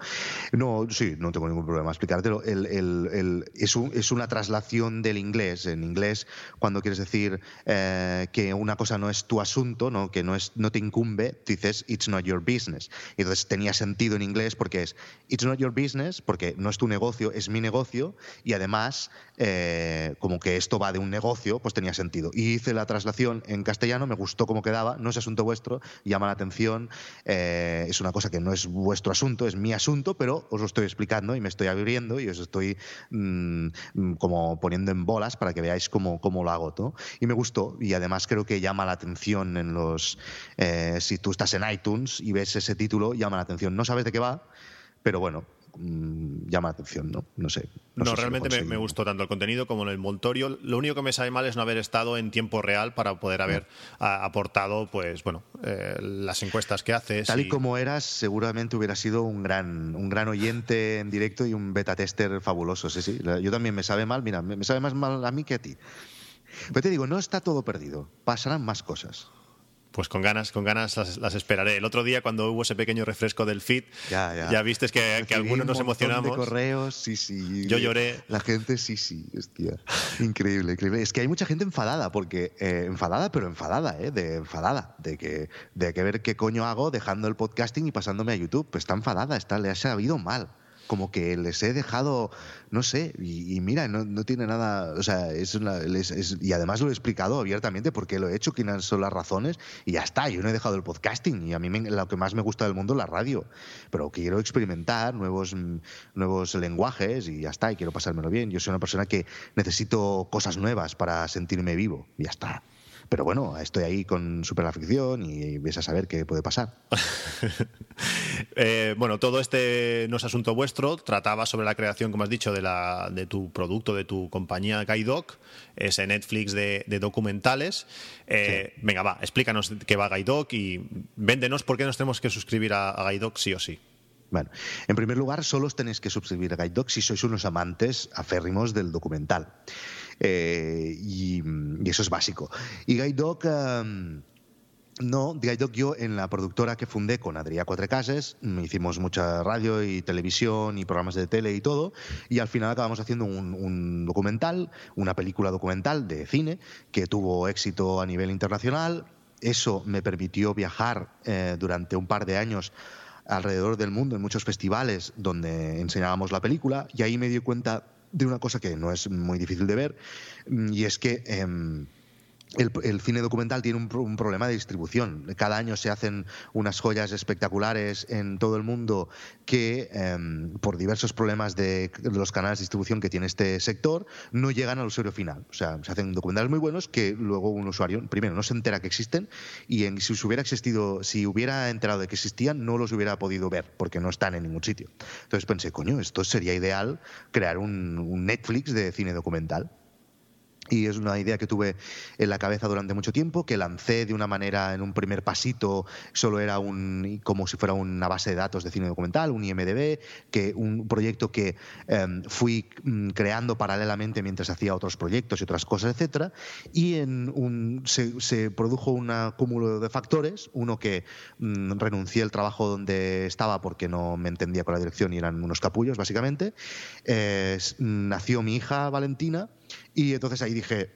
No, sí, no tengo ningún problema explicártelo. El, el, es, es, una traslación del inglés. En inglés, cuando quieres decir eh, que una cosa no es tu asunto, ¿no? que no, es, no te incumbe, dices it's not your business. Entonces tenía sentido en inglés porque es it's not your business, porque no es tu negocio, es mi negocio, y además eh, como que esto va de un negocio, pues tenía sentido. Y hice la traslación en castellano, me gustó cómo quedaba, no es asunto vuestro, llama la atención, eh, es una cosa que no es vuestro asunto, es mi asunto, pero os lo estoy explicando y me estoy abriendo y os estoy mm, como poniendo en bolas para que veáis cómo, cómo lo hago. todo Y me gustó y además creo que llama la atención en los... Eh, si tú estás en iTunes y ves ese título, llama la atención. No sabes de qué va, pero bueno, Mm, llama la atención, ¿no? No sé. No, realmente me, gustó tanto el contenido como el envoltorio. Lo único que me sabe mal es no haber estado en tiempo real para poder haber aportado, pues, bueno, eh, las encuestas que haces. Tal y... como eras, seguramente hubiera sido un gran, un gran oyente en directo y un beta tester fabuloso. Sí, sí. Yo también me sabe mal, mira, me sabe más mal a mí que a ti. Pero te digo, no está todo perdido. Pasarán más cosas. Pues con ganas, con ganas las, esperaré. El otro día, cuando hubo ese pequeño refresco del feed, ya, ya. viste que, que algunos nos emocionamos. De correos, sí, sí. Yo lloré. La gente, sí, sí, hostia. Increíble, increíble. Es que hay mucha gente enfadada, porque eh, enfadada, pero enfadada, ¿eh? De enfadada, de que, de que ver qué coño hago dejando el podcasting y pasándome a YouTube. Pues está enfadada, está, le ha sabido mal como que les he dejado, no sé, y, mira, no, tiene nada, o sea, es, y además lo he explicado abiertamente por qué lo he hecho, quiénes son las razones, y ya está, yo no he dejado el podcasting, y a mí lo que más me gusta del mundo es la radio, pero quiero experimentar nuevos, nuevos lenguajes y ya está, y quiero pasármelo bien. Yo soy una persona que necesito cosas nuevas para sentirme vivo, y ya está. Pero bueno, estoy ahí con super afición y ves a saber qué puede pasar. (laughs) Eh, bueno, todo este no es asunto vuestro. Trataba sobre la creación, como has dicho, de, la, de tu producto, de tu compañía Guidoc, ese Netflix de, documentales. Eh, venga, va, explícanos qué va Guidoc y véndenos por qué nos tenemos que suscribir a, a Guidoc sí o sí. Bueno, en primer lugar, solo os tenéis que suscribir a Guidoc si sois unos amantes aférrimos del documental. Eh, y, eso es básico. Y Guide Dog... Um, no, Guide Dog yo en la productora que fundé con Adrià Cuatrecases, hicimos mucha radio y televisión y programas de tele y todo, y al final acabamos haciendo un, documental, una película documental de cine que tuvo éxito a nivel internacional. Eso me permitió viajar eh, durante un par de años alrededor del mundo en muchos festivales donde enseñábamos la película y ahí me di cuenta de una cosa que no es muy difícil de ver, mm, y es que em, el, cine documental tiene un, problema de distribución. Cada año se hacen unas joyas espectaculares en todo el mundo que, em, por diversos problemas de, los canales de distribución que tiene este sector, no llegan al usuario final. O sea, se hacen documentales muy buenos que luego un usuario, primero, no se entera que existen y en, si hubiera existido, si hubiera enterado de que existían, no los hubiera podido ver porque no están en ningún sitio. Entonces pensé, coño, esto sería ideal crear un Netflix de cine documental y es una idea que tuve en la cabeza durante mucho tiempo, que lancé de una manera en un primer pasito, solo era un como si fuera una base de datos de cine documental, un IMDB, que un proyecto que em, fui mm, creando paralelamente mientras hacía otros proyectos y otras cosas, etcétera, y en un, se, produjo un cúmulo de factores, uno que mm, renuncié al trabajo donde estaba porque no me entendía con la dirección y eran unos capullos básicamente, nació mi hija Valentina y entonces ahí dije,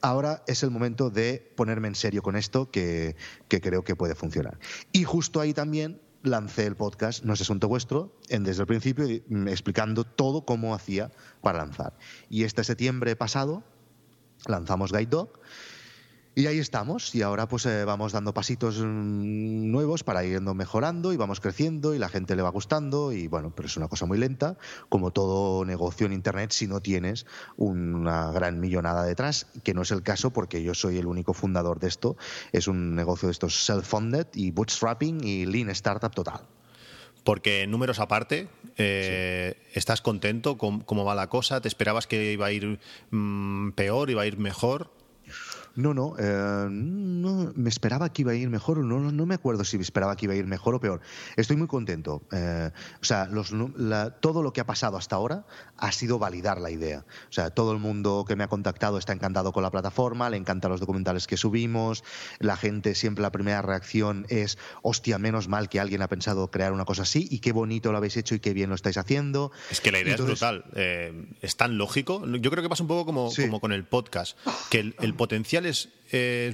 ahora es el momento de ponerme en serio con esto que, creo que puede funcionar. Y justo ahí también lancé el podcast No es asunto vuestro en, desde el principio mm, explicando todo cómo hacía para lanzar. Y este septiembre pasado lanzamos Guide Dog y ahí estamos, y ahora pues eh, vamos dando pasitos mm, nuevos para ir mejorando y vamos creciendo y la gente le va gustando y bueno, pero es una cosa muy lenta, como todo negocio en Internet si no tienes una gran millonada detrás, que no es el caso porque yo soy el único fundador de esto, es un negocio de estos self-funded y bootstrapping y lean startup total. Porque números aparte, eh, ¿estás contento con cómo va la cosa? ¿Te esperabas que iba a ir mm, peor, iba a ir mejor? No, no, eh, no, me esperaba que iba a ir mejor, no, no, no me acuerdo si me esperaba que iba a ir mejor o peor. Estoy muy contento. Eh, o sea, todo lo que ha pasado hasta ahora ha sido validar la idea. O sea, todo el mundo que me ha contactado está encantado con la plataforma, le encantan los documentales que subimos, la gente siempre la primera reacción es, hostia, menos mal que alguien ha pensado crear una cosa así y qué bonito lo habéis hecho y qué bien lo estáis haciendo. Es que la idea es brutal, eh, es tan lógico. Yo creo que pasa un poco como, como con el podcast, que el potencial es,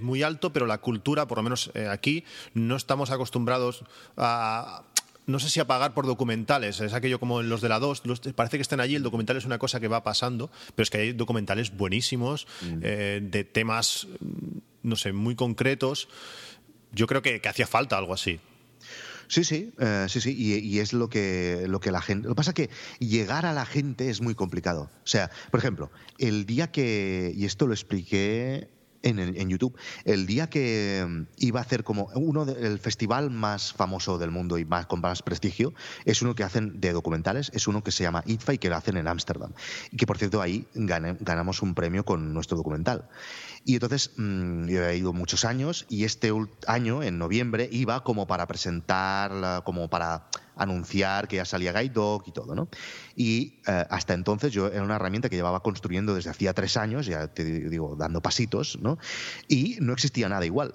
muy alto, pero la cultura, por lo menos eh, aquí, no estamos acostumbrados a no sé si a pagar por documentales, es aquello como los de la 2, parece que estén allí, el documental es una cosa que va pasando, pero es que hay documentales buenísimos mm. eh, de temas, no sé, muy concretos. Yo creo que, hacía falta algo así. Sí, sí, eh, sí, sí, y, es lo que, lo que la gente... Lo que pasa es que llegar a la gente es muy complicado. O sea, por ejemplo, el día que, y esto lo expliqué en, YouTube. El día que mm, iba a hacer como uno del festival más famoso del mundo y más con más prestigio es uno que hacen de documentales, es uno que se llama ITFA y que lo hacen en Ámsterdam. Y que por cierto ahí ganamos un premio con nuestro documental. Y entonces mm, yo he ido muchos años y este año, en noviembre, iba como para presentar, como para anunciar que ya salía Guide Dog y todo, ¿no? Y eh, hasta entonces yo era una herramienta que llevaba construyendo desde hacía tres años, ya te digo, dando pasitos, ¿no? Y no existía nada igual.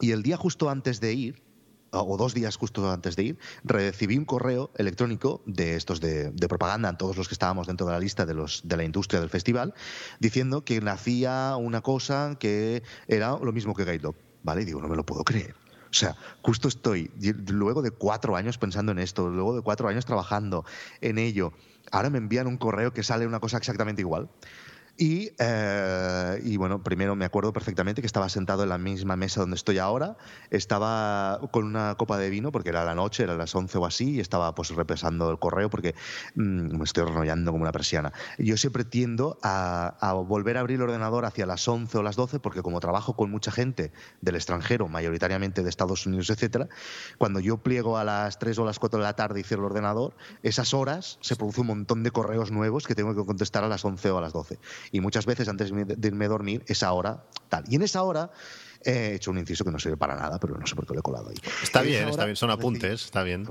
Y el día justo antes de ir, o dos días justo antes de ir, recibí un correo electrónico de estos de, propaganda, todos los que estábamos dentro de la lista de, los, de la industria del festival, diciendo que nacía una cosa que era lo mismo que Guide Dog. ¿Vale? Y digo, no me lo puedo creer. O sea, justo estoy, luego de cuatro años pensando en esto, luego de cuatro años trabajando en ello, ahora me envían un correo que sale una cosa exactamente igual. Eh, y, bueno, primero me acuerdo perfectamente que estaba sentado en la misma mesa donde estoy ahora, estaba con una copa de vino, porque era la noche, era las 11 o así, y estaba pues repasando el correo porque mm, me estoy renollando como una persiana. Yo siempre tiendo a, a, volver a abrir el ordenador hacia las 11 o las 12, porque como trabajo con mucha gente del extranjero, mayoritariamente de Estados Unidos, etcétera, cuando yo pliego a las 3 o las 4 de la tarde y cierro el ordenador, esas horas se produce un montón de correos nuevos que tengo que contestar a las 11 o a las 12 y muchas veces antes de irme a dormir, esa hora tal. Y en esa hora he hecho un inciso que no sirve para nada, pero no sé por qué lo he colado ahí. Está bien, está bien, son apuntes, está bien.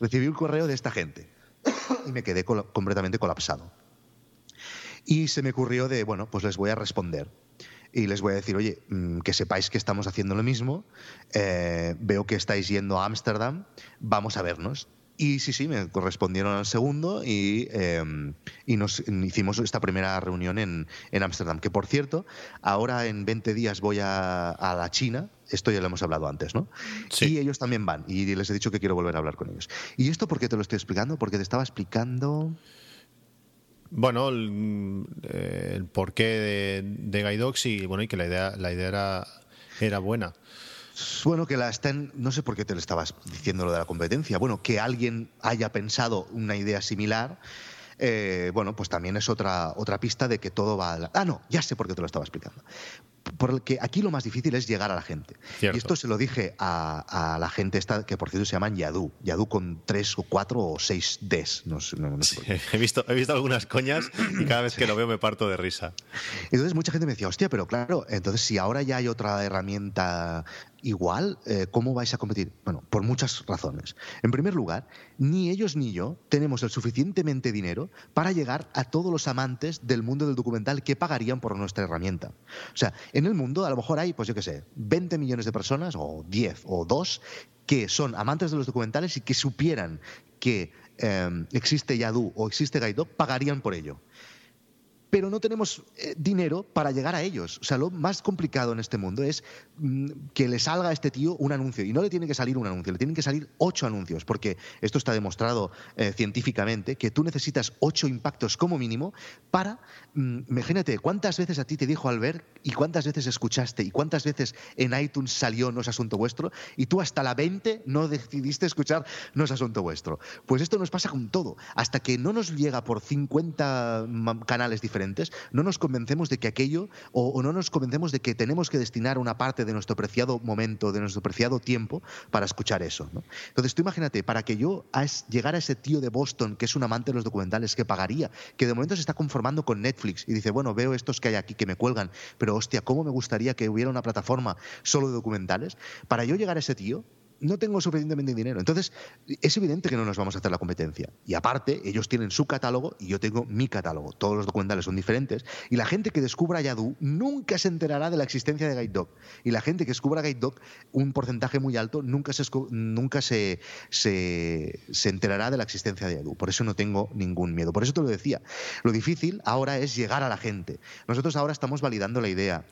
Recibí un correo de esta gente y me quedé completamente colapsado. Y se me ocurrió de, bueno, pues les voy a responder. Y les voy a decir, oye, mm, que sepáis que estamos haciendo lo mismo, eh, veo que estáis yendo a Ámsterdam, vamos a vernos. Y sí, sí, me correspondieron al segundo y, em, y nos hicimos esta primera reunión en Ámsterdam. que por cierto, ahora en 20 días voy a, a, la China. Esto ya lo hemos hablado antes, ¿no? Sí. Y ellos también van. Y les he dicho que quiero volver a hablar con ellos. ¿Y esto por qué te lo estoy explicando? Porque te estaba explicando. Bueno, el, eh, porqué de, de Guidox y, bueno, y que la idea, la idea era, era buena. Bueno, que la estén, no sé por qué te lo estabas diciendo lo de la competencia. Bueno, que alguien haya pensado una idea similar. Eh, bueno, pues también es otra, otra pista de que todo va a Ah, no, ya sé por qué te lo estaba explicando porque aquí lo más difícil es llegar a la gente. Y esto se lo dije a, la gente esta, que por cierto se llaman Yadu. Yadu con tres o cuatro o seis Ds. No, (laughs) he, visto, he visto algunas coñas y cada vez que lo veo me parto de risa. Entonces mucha gente me decía, hostia, pero claro, entonces si ahora ya hay otra herramienta igual, eh, ¿cómo vais a competir? Bueno, por muchas razones. En primer lugar, ni ellos ni yo tenemos el suficientemente dinero para llegar a todos los amantes del mundo del documental que pagarían por nuestra herramienta. O sea, en el mundo a lo mejor hay, pues yo qué sé, 20 millones de personas, o 10, o 2, que son amantes de los documentales y que supieran que eh, existe Yadu o existe Guide pagarían por ello pero no tenemos eh, dinero para llegar a ellos. O sea, lo más complicado en este mundo es mm, que le salga a este tío un anuncio. Y no le tiene que salir un anuncio, le tienen que salir ocho anuncios, porque esto está demostrado eh, científicamente, que tú necesitas ocho impactos como mínimo para, mm, imagínate, cuántas veces a ti te dijo Albert y cuántas veces escuchaste y cuántas veces en iTunes salió No es asunto vuestro y tú hasta la 20 no decidiste escuchar No es asunto vuestro. Pues esto nos pasa con todo. Hasta que no nos llega por 50 canales diferentes, no nos convencemos de que aquello, o, no nos convencemos de que tenemos que destinar una parte de nuestro preciado momento, de nuestro preciado tiempo para escuchar eso. Entonces tú imagínate, para que yo llegara a ese tío de Boston, que es un amante de los documentales, que pagaría, que de momento se está conformando con Netflix y dice, bueno, veo estos que hay aquí que me cuelgan, pero hostia, ¿cómo me gustaría que hubiera una plataforma solo de documentales? Para yo llegar a ese tío, no tengo suficientemente dinero. Entonces, es evidente que no nos vamos a hacer la competencia. Y aparte, ellos tienen su catálogo y yo tengo mi catálogo. Todos los documentales son diferentes. Y la gente que descubra Yadu nunca se enterará de la existencia de Guide. Y la gente que descubra Guide Dog, un porcentaje muy alto, nunca se, nunca se, se, se enterará de la existencia de Yadu. Por eso no tengo ningún miedo. Por eso te lo decía. Lo difícil ahora es llegar a la gente. Nosotros ahora estamos validando la idea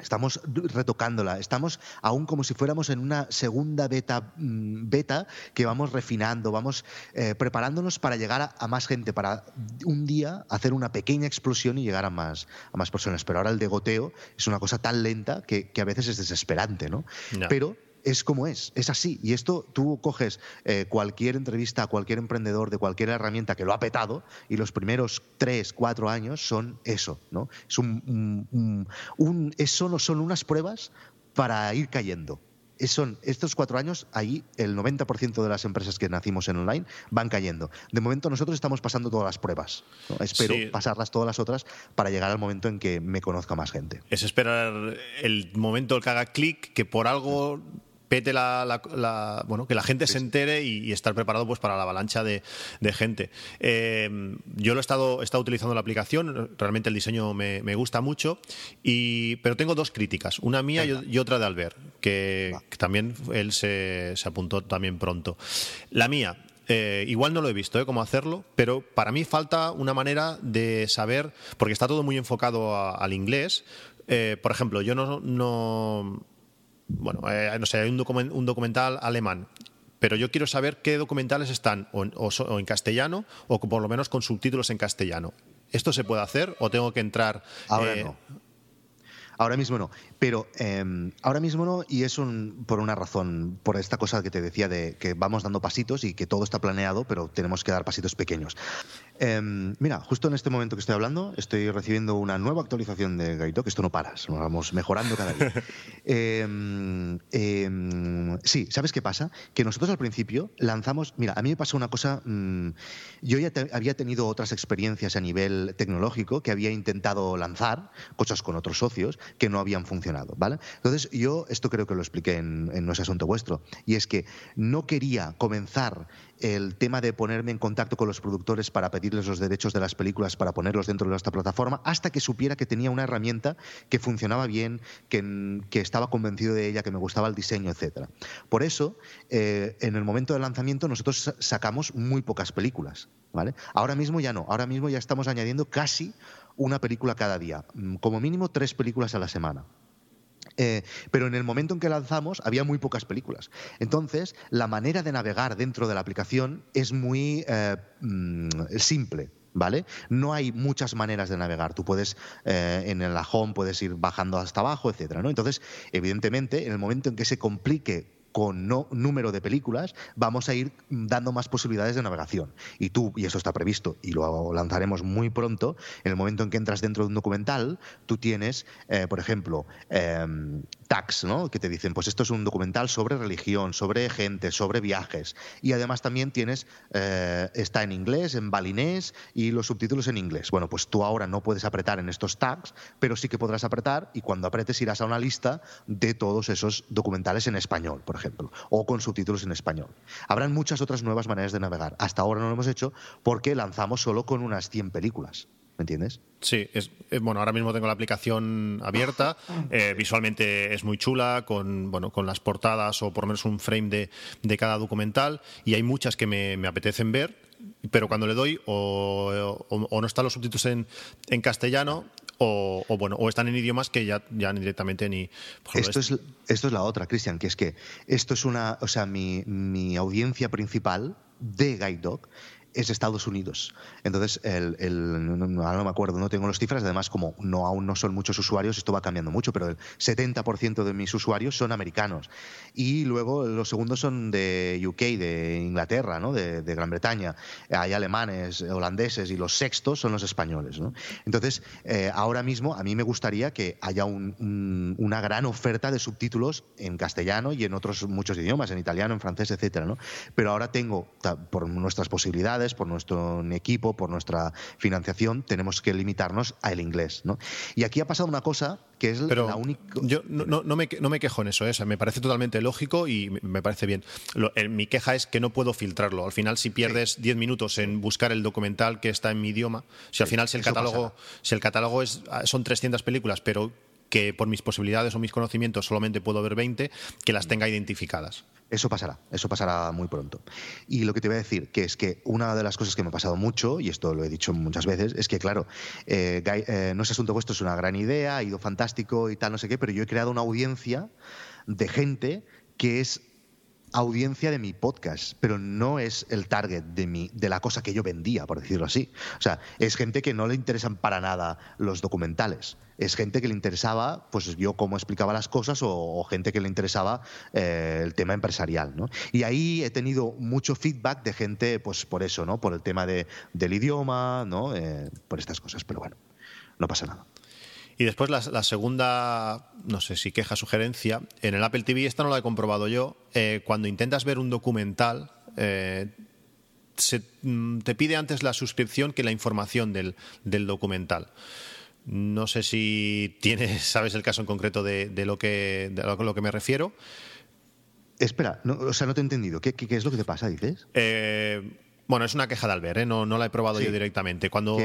Estamos retocándola, estamos aún como si fuéramos en una segunda beta, mm, beta que vamos refinando, vamos eh, preparándonos para llegar a, más gente, para un día hacer una pequeña explosión y llegar a más, a más personas. Pero ahora el degoteo es una cosa tan lenta que, a veces es desesperante, ¿no? Pero es como es, es así. Y esto tú coges eh, cualquier entrevista a cualquier emprendedor de cualquier herramienta que lo ha petado y los primeros tres, cuatro años son eso, ¿no? Es un, eso no son unas pruebas para ir cayendo. son estos cuatro años, ahí el 90% de las empresas que nacimos en online van cayendo. De momento nosotros estamos pasando todas las pruebas. Espero pasarlas todas las otras para llegar al momento en que me conozca más gente. Es esperar el momento que haga clic, que por algo pete la, bueno que la gente se entere y, estar preparado pues para la avalancha de, gente eh, yo lo he estado, he estado utilizando la aplicación realmente el diseño me, gusta mucho y pero tengo dos críticas una mía y, otra de Albert que, también él se, apuntó también pronto la mía eh, igual no lo he visto ¿eh? cómo hacerlo, pero para mí falta una manera de saber, porque está todo muy enfocado al inglés. por ejemplo, yo no, bueno, eh, no sé, hay un, documental alemán pero yo quiero saber qué documentales están o, en castellano o por lo menos con subtítulos en castellano. ¿Esto se puede hacer o tengo que entrar? Ahora eh, no. Ahora mismo no. Pero em, ahora mismo no, y es por una razón, por esta cosa que te decía de que vamos dando pasitos y que todo está planeado, pero tenemos que dar pasitos pequeños. Em, mira, justo en este momento que estoy hablando, estoy recibiendo una nueva actualización de Gaito, que esto no para, nos vamos mejorando cada día. (laughs) Em, em, sí, ¿sabes qué pasa? Que nosotros al principio lanzamos, mira, a mí me pasó una cosa, mm, yo ya había tenido otras experiencias a nivel tecnológico que había intentado lanzar, cosas con otros socios, que no habían funcionado, ¿vale? Entonces yo, esto creo que lo expliqué en, en No es asunto vuestro, y es que no quería comenzar el tema de ponerme en contacto con los productores para pedirles los derechos de las películas para ponerlos dentro de nuestra plataforma, hasta que supiera que tenía una herramienta que funcionaba bien, que, estaba convencido de ella, que me gustaba el diseño, etc. Por eso, eh, en el momento del lanzamiento, nosotros sacamos muy pocas películas. ¿vale? Ahora mismo ya no, ahora mismo ya estamos añadiendo casi una película cada día, mm, como mínimo tres películas a la semana. Eh, pero en el momento en que lanzamos había muy pocas películas. Entonces, la manera de navegar dentro de la aplicación es muy eh, mm, simple. ¿Vale? No hay muchas maneras de navegar. Tú puedes, eh, en la home, puedes ir bajando hasta abajo, etcétera, ¿no? Entonces, evidentemente, en el momento en que se complique con no, número de películas, vamos a ir dando más posibilidades de navegación. Y tú, y eso está previsto, y lo lanzaremos muy pronto, en el momento en que entras dentro de un documental, tú tienes, eh, por ejemplo, em, tags, ¿no? Que te dicen, pues esto es un documental sobre religión, sobre gente, sobre viajes. Y además también tienes, eh, está en inglés, en balinés y los subtítulos en inglés. Bueno, pues tú ahora no puedes apretar en estos tags, pero sí que podrás apretar y cuando apretes irás a una lista de todos esos documentales en español, por ejemplo o con subtítulos en español. Habrán muchas otras nuevas maneras de navegar. Hasta ahora no lo hemos hecho porque lanzamos solo con unas 100 películas. ¿Me entiendes? Sí, es, eh, bueno, ahora mismo tengo la aplicación abierta, eh, visualmente es muy chula, con, bueno, con las portadas o por lo menos un frame de, cada documental, y hay muchas que me, apetecen ver, pero cuando le doy o, no están los subtítulos en, en castellano o, bueno, o están en idiomas que ya, ya directamente ni. Esto es, esto es la otra, Cristian, que es que esto es una. O sea, mi, mi audiencia principal de Guide Dog es Estados Unidos. Entonces, el, no, me acuerdo, no tengo las cifras, además como no aún no son muchos usuarios, esto va cambiando mucho, pero el 70% de mis usuarios son americanos. Y luego los segundos son de UK, de Inglaterra, ¿no? de, Gran Bretaña. Hay alemanes, holandeses y los sextos son los españoles. Entonces, eh, ahora mismo a mí me gustaría que haya una gran oferta de subtítulos en castellano y en otros muchos idiomas, en italiano, en francés, etcétera, ¿no? Pero ahora tengo, por nuestras posibilidades, por nuestro equipo, por nuestra financiación, tenemos que limitarnos al inglés. ¿no? Y aquí ha pasado una cosa que es la única. Yo no, no, me, no me quejo en eso, ¿eh? me parece totalmente lógico y me parece bien. Eh, mi queja es que no puedo filtrarlo. Al final, si pierdes 10 minutos en buscar el documental que está en mi idioma, si al final si el catálogo, si el catálogo es, son 300 películas, pero que por mis posibilidades o mis conocimientos solamente puedo ver 20, que las tenga identificadas. Eso pasará, eso pasará muy pronto. Y lo que te voy a decir, que es que una de las cosas que me ha pasado mucho, y esto lo he dicho muchas veces, es que, claro, eh, eh, no es asunto vuestro, es una gran idea, ha ido fantástico y tal, no sé qué, pero yo he creado una audiencia de gente que es audiencia de mi podcast, pero no es el target de, mi, de la cosa que yo vendía, por decirlo así. O sea, es gente que no le interesan para nada los documentales. Es gente que le interesaba, pues yo cómo explicaba las cosas o, gente que le interesaba eh, el tema empresarial, ¿no? Y ahí he tenido mucho feedback de gente, pues por eso, ¿no? Por el tema de, del idioma, ¿no? Eh, por estas cosas, pero bueno, no pasa nada. Y después la, segunda, no sé si queja, sugerencia, en el Apple TV, esta no la he comprobado yo, eh, cuando intentas ver un documental, eh, se, mm, te pide antes la suscripción que la información del, documental. No sé si tienes, (laughs) sabes el caso en concreto de, lo, que, de lo que me refiero. Espera, o sea, no te he entendido. ¿Qué, qué, es lo que te pasa, dices? Eh, bueno, es una queja de Albert, ¿eh? no, no la he probado yo directamente. Cuando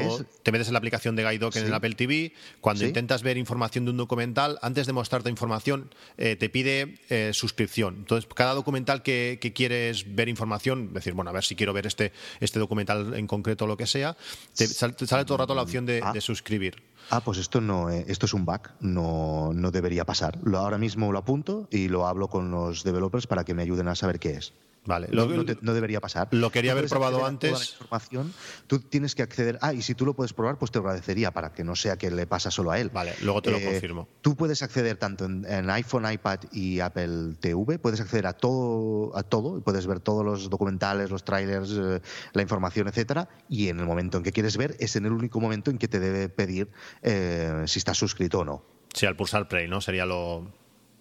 te metes en la aplicación de Guidoc en el Apple TV, cuando intentas ver información de un documental, antes de mostrarte información, eh, te pide eh, suscripción. Entonces, cada documental que, quieres ver información, decir, bueno, a ver si quiero ver este, este documental en concreto o lo que sea, te sale, todo el rato la opción de, ah. suscribir. Ah, pues esto no, esto es un bug, no, no debería pasar. Lo, ahora mismo lo apunto y lo hablo con los developers para que me ayuden a saber qué es. Vale, no, debería pasar. Lo quería haber probado antes. información, tú tienes que acceder. Ah, y si tú lo puedes probar, pues te agradecería para que no sea que le pasa solo a él. Vale, luego te lo eh, confirmo. Tú puedes acceder tanto en, iPhone, iPad y Apple TV, puedes acceder a todo, a todo, puedes ver todos los documentales, los trailers, eh, la información, etcétera. Y en el momento en que quieres ver, es en el único momento en que te debe pedir eh, si estás suscrito o no. Sí, al pulsar play, ¿no? Sería lo...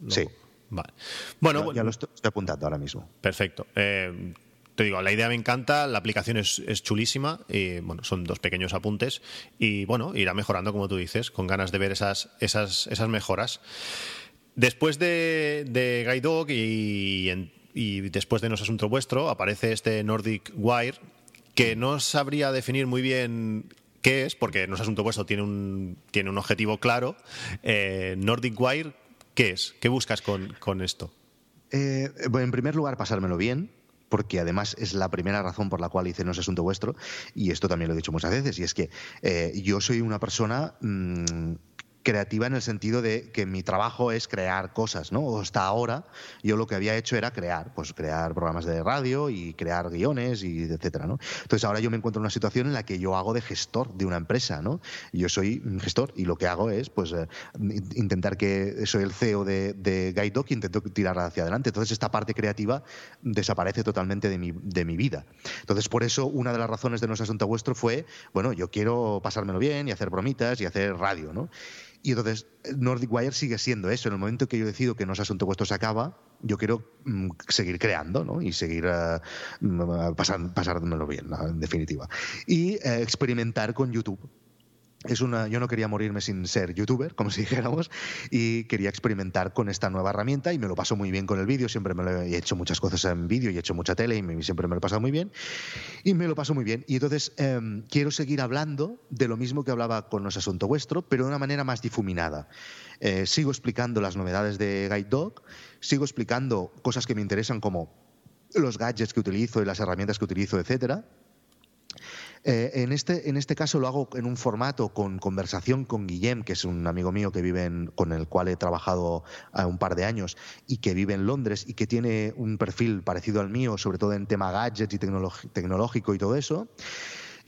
Sí. Vale. Bueno, ya, lo estoy, apuntando ahora mismo. Perfecto. Eh, te digo, la idea me encanta, la aplicación es, chulísima, y bueno, son dos pequeños apuntes, y bueno, irá mejorando, como tú dices, con ganas de ver esas, esas, esas mejoras. Después de, de Guide Dog y, y después de No es Asunto Vuestro, aparece este Nordic Wire, que no sabría definir muy bien qué es, porque No es Asunto Vuestro tiene un, tiene un objetivo claro. Eh, Nordic Wire, ¿Qué es? ¿Qué buscas con, esto? Eh, en primer lugar, pasármelo bien, porque además es la primera razón por la cual hice No es asunto vuestro, y esto también lo he dicho muchas veces, y es que eh, yo soy una persona mm, creativa en el sentido de que mi trabajo es crear cosas, ¿no? Hasta ahora yo lo que había hecho era crear, pues crear programas de radio y crear guiones y etcétera, ¿no? Entonces ahora yo me encuentro en una situación en la que yo hago de gestor de una empresa, ¿no? Yo soy gestor y lo que hago es, pues, eh, intentar que soy el CEO de, de Guide Dog y intento tirar hacia adelante. Entonces esta parte creativa desaparece totalmente de mi, de mi vida. Entonces por eso una de las razones de es asunto vuestro fue, bueno, yo quiero pasármelo bien y hacer bromitas y hacer radio, ¿no? Y entonces Nordic Wire sigue siendo eso. En el momento que yo decido que no es asunto vuestro se acaba, yo quiero mm, seguir creando ¿no? y seguir uh, bien, en definitiva. Y eh, experimentar con YouTube es una, yo no quería morirme sin ser youtuber, como si (laughs) dijéramos, y quería experimentar con esta nueva herramienta y me lo paso muy bien con el vídeo, siempre me lo he hecho muchas cosas en vídeo y he hecho mucha tele y siempre me lo he pasado muy bien y me lo paso muy bien. Y entonces em, quiero seguir hablando de lo mismo que hablaba con los Asunto Vuestro, pero de una manera más difuminada. Eh, sigo explicando las novedades de Guide Dog, sigo explicando cosas que me interesan como los gadgets que utilizo y las herramientas que utilizo, etcétera eh, en, este, en este caso lo hago en un formato con conversación con Guillem, que es un amigo mío que vive con el cual he trabajado a un par de años y que vive en Londres y que tiene un perfil parecido al mío, sobre todo en tema gadgets y tecnológico y todo eso.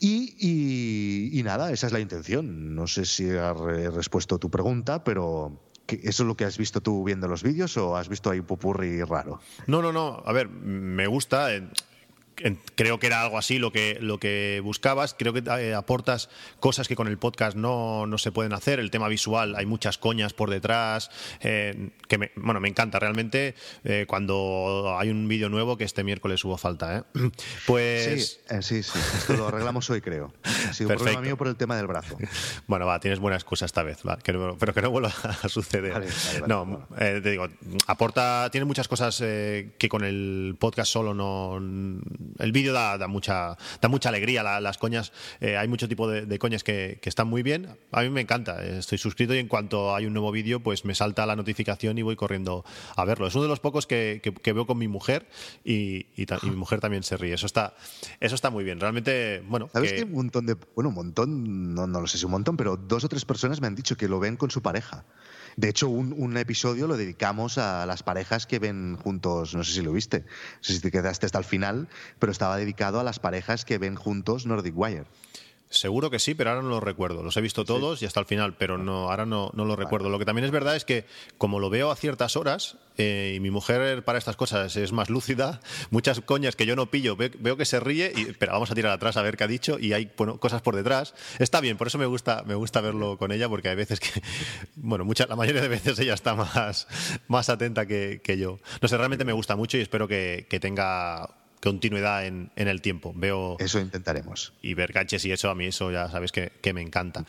Y, nada, esa es la intención. No sé si he respuesto tu pregunta, pero ¿Eso es lo que has visto tú viendo los vídeos o has visto ahí un pupurri raro? No, no, no. A ver, me gusta. Creo que era algo así lo que, lo que buscabas. Creo que eh, aportas cosas que con el podcast no, no, se pueden hacer. El tema visual, hay muchas coñas por detrás, eh, que me, bueno, me encanta realmente eh, cuando hay un vídeo nuevo que este miércoles hubo falta. (clears throat) Pues... Sí, sí, esto lo arreglamos hoy creo. Ha sido un problema mío por el tema del brazo. (laughs) Bueno, va, tienes buena excusa esta vez, pero que no vuelva a (laughs) suceder. no, te digo, aporta, tiene muchas cosas que con el podcast solo no el vídeo da, da, mucha, da mucha alegría, las coñas, eh, hay mucho tipo de, coñas que, están muy bien. A mí me encanta, estoy suscrito y en cuanto hay un nuevo vídeo, pues me salta la notificación y voy corriendo a verlo. Es uno de los pocos que, veo con mi mujer y, mi mujer también se ríe. Eso está, eso está muy bien. Realmente, bueno. ¿Sabes que... un montón de. Bueno, un montón, no, no lo sé si un montón, pero dos o tres personas me han dicho que lo ven con su pareja. De hecho, un, episodio lo dedicamos a las parejas que ven juntos, no sé si lo viste, no sé si te quedaste hasta el final, pero estaba dedicado a las parejas que ven juntos Nordic Wire. Seguro que sí, pero ahora no lo recuerdo. Los he visto todos y hasta el final, pero no, ahora no, no lo recuerdo. Lo que también es verdad es que, como lo veo a ciertas horas, eh, y mi mujer para estas cosas es más lúcida, (laughs) muchas coñas que yo no pillo, veo, que se ríe, y, pero vamos a tirar atrás a ver qué ha dicho, y hay cosas por detrás. Está bien, por eso me gusta, me gusta verlo con ella, porque hay veces que, (laughs) bueno, mucha, la mayoría de veces ella está (laughs) más, más atenta que, que yo. No sé, realmente me gusta mucho y espero que, que tenga continuidad en, en, el tiempo. Veo eso intentaremos. Y ver ganches y eso, a mí eso ya sabes que, que me encanta.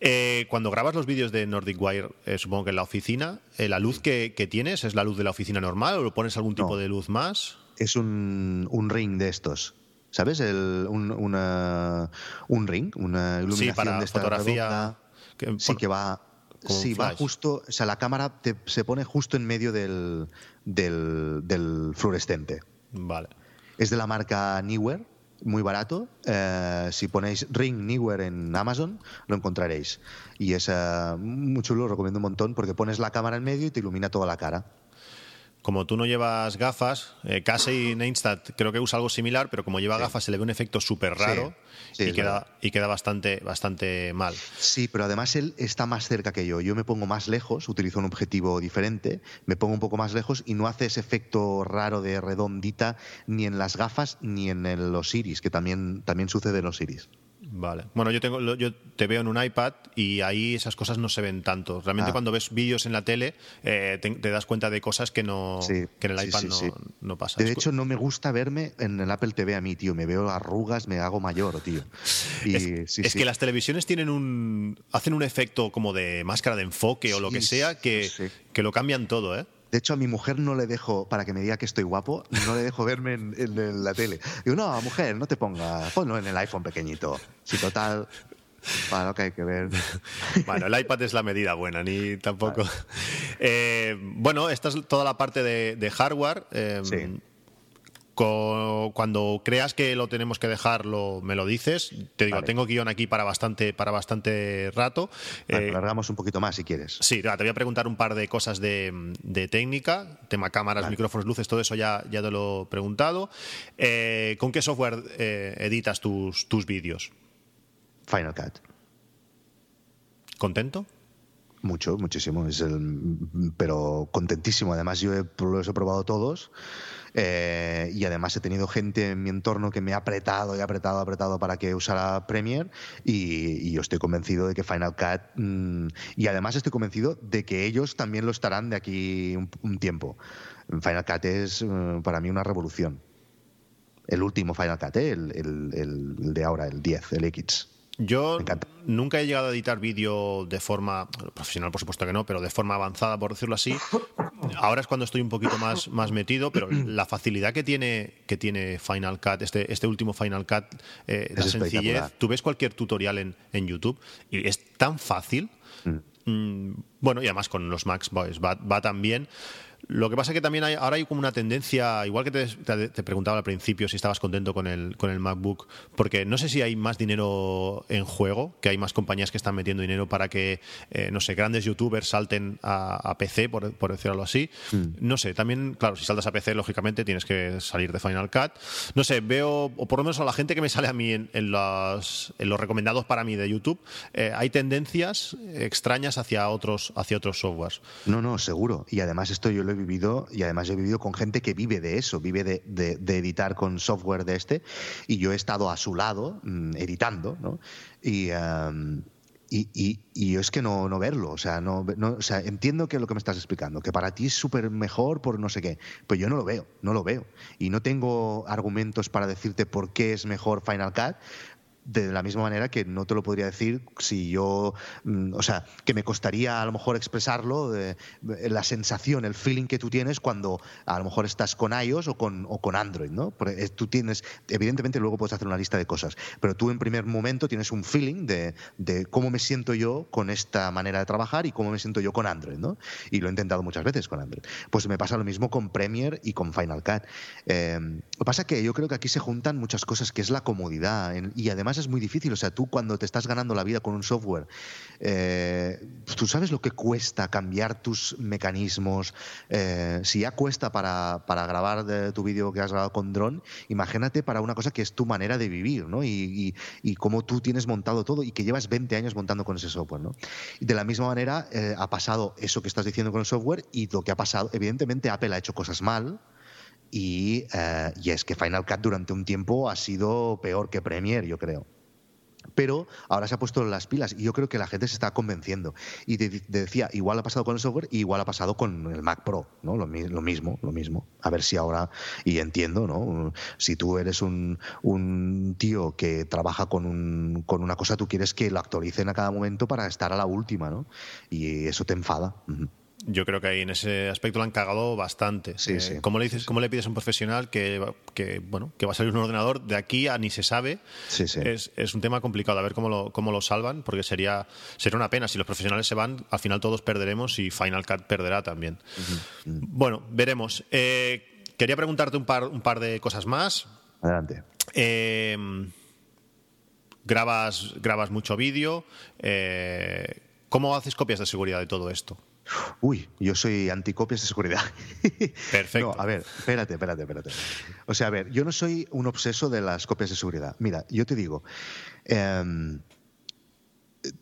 Eh, cuando grabas los vídeos de Nordic Wire, eh, supongo que en la oficina, eh, ¿la luz que, que, tienes es la luz de la oficina normal o pones algún tipo de luz más? Es un, un ring de estos. ¿Sabes? El, un, una, un ring, una iluminación sí, para de esta fotografía. Que, sí, que va Sí, va justo, o sea, la cámara se pone justo en medio del, del, del fluorescente. Vale. Es de la marca Newer, muy barato. Eh, si ponéis Ring Newer en Amazon, lo encontraréis. Y es uh, muy chulo, lo recomiendo un montón, porque pones la cámara en medio y te ilumina toda la cara como tú no llevas gafas, eh, Casey Neistat creo que usa algo similar, pero como lleva gafas se le ve un efecto súper raro y, queda, y queda bastante, bastante mal. Sí, pero además él está más cerca que yo. Yo me pongo más lejos, utilizo un objetivo diferente, me pongo un poco más lejos y no hace ese efecto raro de redondita ni en las gafas ni en los iris, que también, también sucede en los iris. Vale. Bueno, yo tengo, yo te veo en un iPad y ahí esas cosas no se ven tanto. Realmente ah. cuando ves vídeos en la tele eh, te, das cuenta de cosas que no que en el iPad no, no pasa. De hecho, no me gusta verme en el Apple TV a mí, tío. Me veo arrugas, me hago mayor, tío. es, que las televisiones tienen un hacen un efecto como de máscara de enfoque o lo que sea que, que lo cambian todo, ¿eh? De hecho, a mi mujer no le dejo, para que me diga que estoy guapo, no le dejo verme en, la tele. Digo, no, mujer, no te pongas, ponlo en el iPhone pequeñito. Si total, para lo que hay que ver. (laughs) Bueno, el iPad es la medida buena, ni tampoco. Eh, bueno, esta es toda la parte de, hardware. Eh, sí cuando creas que lo tenemos que dejar, me lo dices. Te digo, tengo guion aquí para bastante, para bastante rato. Vale, eh, largamos un poquito más si quieres. Sí, te voy a preguntar un par de cosas de, técnica, tema cámaras, micrófonos, luces, todo eso ya, ya te lo he preguntado. Eh, ¿Con qué software eh, editas tus, tus vídeos? Final Cut. ¿Contento? Mucho, muchísimo. Es el, pero contentísimo. Además, yo los he probado todos. Eh, y además he tenido gente en mi entorno que me ha apretado y apretado, apretado para que usara Premiere y, yo estoy convencido de que Final Cut mm, y además estoy convencido de que ellos también lo estarán de aquí un, tiempo. Final Cut es eh, para mí una revolución. El último Final Cut, ¿eh? el, el, de ahora, el 10, el X. Yo nunca he llegado a editar vídeo de forma profesional, por supuesto que no, pero de forma avanzada, por decirlo así. Ahora es cuando estoy un poquito más, más metido, pero (clears throat) la facilidad que tiene, que tiene Final Cut, este, este último Final Cut, eh, la sencillez. Tú ves cualquier tutorial en, en YouTube y es tan fácil. Mm. Mm, bueno, y además con los Max Boys va, va tan bien. Lo que pasa es que también hay, ahora hay como una tendencia, igual que te, preguntaba al principio si estabas contento con el, con el MacBook, porque no sé si hay más dinero en juego, que hay más compañías que están metiendo dinero para que, eh, no sé, grandes youtubers salten a, PC, por, por, decirlo así. Mm. No sé, también, claro, si saltas a PC, lógicamente tienes que salir de Final Cut. No sé, veo, o por lo menos a la gente que me sale a mí en, en, los, en los, recomendados para mí de YouTube, eh, hay tendencias extrañas hacia otros, hacia otros softwares. No, no, seguro. Y además esto yo lo he vivido y además he vivido con gente que vive de eso, vive de, editar con software de este y yo he estado a su lado mm, editando, ¿no? Y, y, y, y, es que no, no verlo, o sea, no, o sea, entiendo que es lo que me estás explicando, que para ti es súper mejor por no sé qué, pues yo no lo veo, no lo veo. Y no tengo argumentos para decirte por qué es mejor Final Cut, de la misma manera que no te lo podría decir si yo, mm, o sea, que me costaría a lo mejor expresarlo, de, la sensación, el feeling que tú tienes cuando a lo mejor estás con iOS o con, o con Android, ¿no? Porque tú tienes, evidentemente luego puedes hacer una lista de cosas, pero tú en primer momento tienes un feeling de, de cómo me siento yo con esta manera de trabajar y cómo me siento yo con Android, ¿no? Y lo he intentado muchas veces con Android. Pues me pasa lo mismo con Premiere y con Final Cut. Eh, lo que pasa es que yo creo que aquí se juntan muchas cosas, que es la comodidad y además es muy difícil. O sea, tú cuando te estás ganando la vida con un software, eh, tú sabes lo que cuesta cambiar tus mecanismos. Eh, si ya cuesta para, para grabar tu vídeo que has grabado con dron, imagínate para una cosa que es tu manera de vivir, ¿no? Y, y, cómo tú tienes montado todo y que llevas 20 años montando con ese software, ¿no? Y de la misma manera eh, ha pasado eso que estás diciendo con el software y lo que ha pasado, evidentemente Apple ha hecho cosas mal, y, eh, y, es que Final Cut durante un tiempo ha sido peor que Premiere, yo creo. Pero ahora se ha puesto las pilas y yo creo que la gente se está convenciendo. Y te, decía, igual ha pasado con el software y igual ha pasado con el Mac Pro, ¿no? Lo, mismo, lo mismo. A ver si ahora, y entiendo, ¿no? Si tú eres un, un tío que trabaja con, un, con una cosa, tú quieres que lo actualicen a cada momento para estar a la última, ¿no? Y eso te enfada. Yo creo que ahí en ese aspecto lo han cagado bastante. Sí, eh, ¿cómo, le dices, ¿Cómo le pides a un profesional que, que, bueno, que va a salir un ordenador de aquí a ni se sabe? Sí, sí. Es, es un tema complicado, a ver cómo lo, cómo lo salvan, porque sería, sería una pena. Si los profesionales se van, al final todos perderemos y Final Cut perderá también. Bueno, veremos. Eh, quería preguntarte un par, un par de cosas más. Adelante. Eh, grabas, grabas mucho vídeo. ¿Cómo haces copias de seguridad de todo esto? Uy, yo soy anticopias de seguridad. (laughs) Perfecto. No, a ver, espérate, espérate, espérate. O sea, a ver, yo no soy un obseso de las copias de seguridad. Mira, yo te digo, em,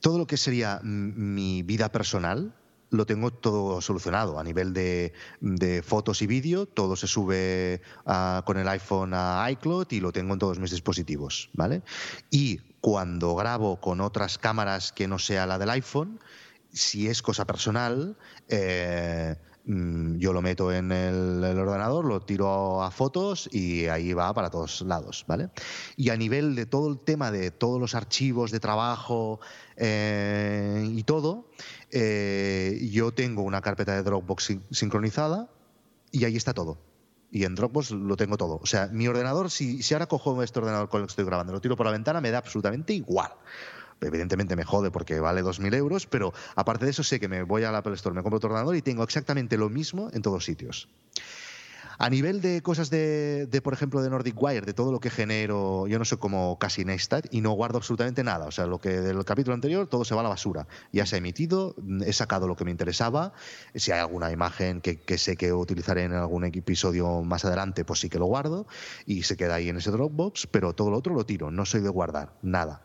todo lo que sería mi vida personal, lo tengo todo solucionado a nivel de, fotos y vídeo. Todo se sube con el iPhone a iCloud y lo tengo en todos mis dispositivos, ¿vale? Y cuando grabo con otras cámaras que no sea la del iPhone, si es cosa personal, eh, mm, yo lo meto en el, ordenador, lo tiro a fotos y ahí va para todos lados, ¿vale? Y a nivel de todo el tema de todos los archivos de trabajo eh, y todo, eh, yo tengo una carpeta de Dropbox sincronizada y ahí está todo. Y en Dropbox lo tengo todo. O sea, mi ordenador, si, si ahora cojo este ordenador con el que estoy grabando, lo tiro por la ventana, me da absolutamente igual evidentemente me jode porque vale 2.000 euros, pero aparte de eso sé que me voy a la Apple Store, me compro otro ordenador y tengo exactamente lo mismo en todos sitios. A nivel de cosas de, por ejemplo, de Nordic Wire, de todo lo que genero, yo no soy como casi Neistat y no guardo absolutamente nada. O sea, lo que del capítulo anterior todo se va a la basura. Ya se ha emitido, he sacado lo que me interesaba. Si hay alguna imagen que, que sé que utilizaré en algún episodio más adelante, pues sí que lo guardo y se queda ahí en ese Dropbox, pero todo lo otro lo tiro. No soy de guardar nada.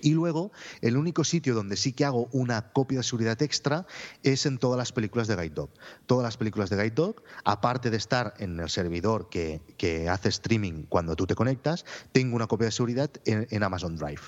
Y luego, el único sitio donde sí que hago una copia de seguridad extra es en todas las películas de Guide Dog. Todas las películas de Guide Dog, aparte de estar en el servidor que, hace streaming cuando tú te conectas, tengo una copia de seguridad en, Amazon Drive.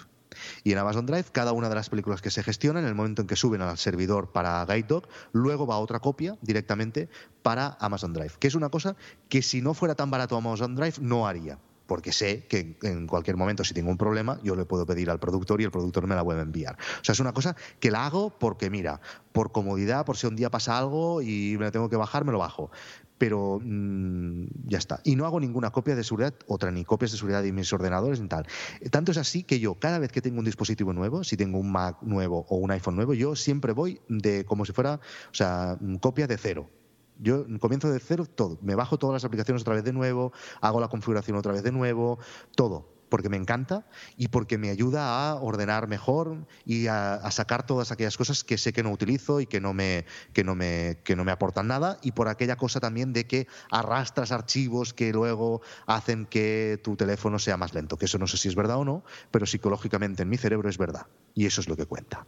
Y en Amazon Drive, cada una de las películas que se gestionan, en el momento en que suben al servidor para Guide Dog, luego va otra copia directamente para Amazon Drive, que es una cosa que si no fuera tan barato Amazon Drive no haría porque sé que en cualquier momento si tengo un problema yo le puedo pedir al productor y el productor me la puede enviar. O sea, es una cosa que la hago porque, mira, por comodidad, por si un día pasa algo y me tengo que bajar, me lo bajo. Pero mm, ya está. Y no hago ninguna copia de seguridad, otra ni copias de seguridad de mis ordenadores ni tal. Tanto es así que yo, cada vez que tengo un dispositivo nuevo, si tengo un Mac nuevo o un iPhone nuevo, yo siempre voy de como si fuera, o sea, copia de cero yo comienzo de cero todo. Me bajo todas las aplicaciones otra vez de nuevo, hago la configuración otra vez de nuevo, todo. Porque me encanta y porque me ayuda a ordenar mejor y a, sacar todas aquellas cosas que sé que no utilizo y que no, me, que, no me, que no me aportan nada. Y por aquella cosa también de que arrastras archivos que luego hacen que tu teléfono sea más lento. Que eso no sé si es verdad o no, pero psicológicamente en mi cerebro es verdad. Y eso es lo que cuenta.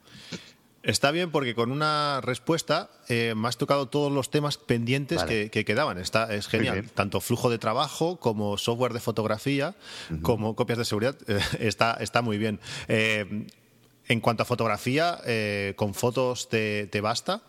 Está bien porque con una respuesta eh, me has tocado todos los temas pendientes que, quedaban. Está, es genial. Tanto flujo de trabajo como software de fotografía, como copias de seguridad. (laughs) Eh, está, está muy bien. Eh, en cuanto a fotografía, ¿con fotos te, basta?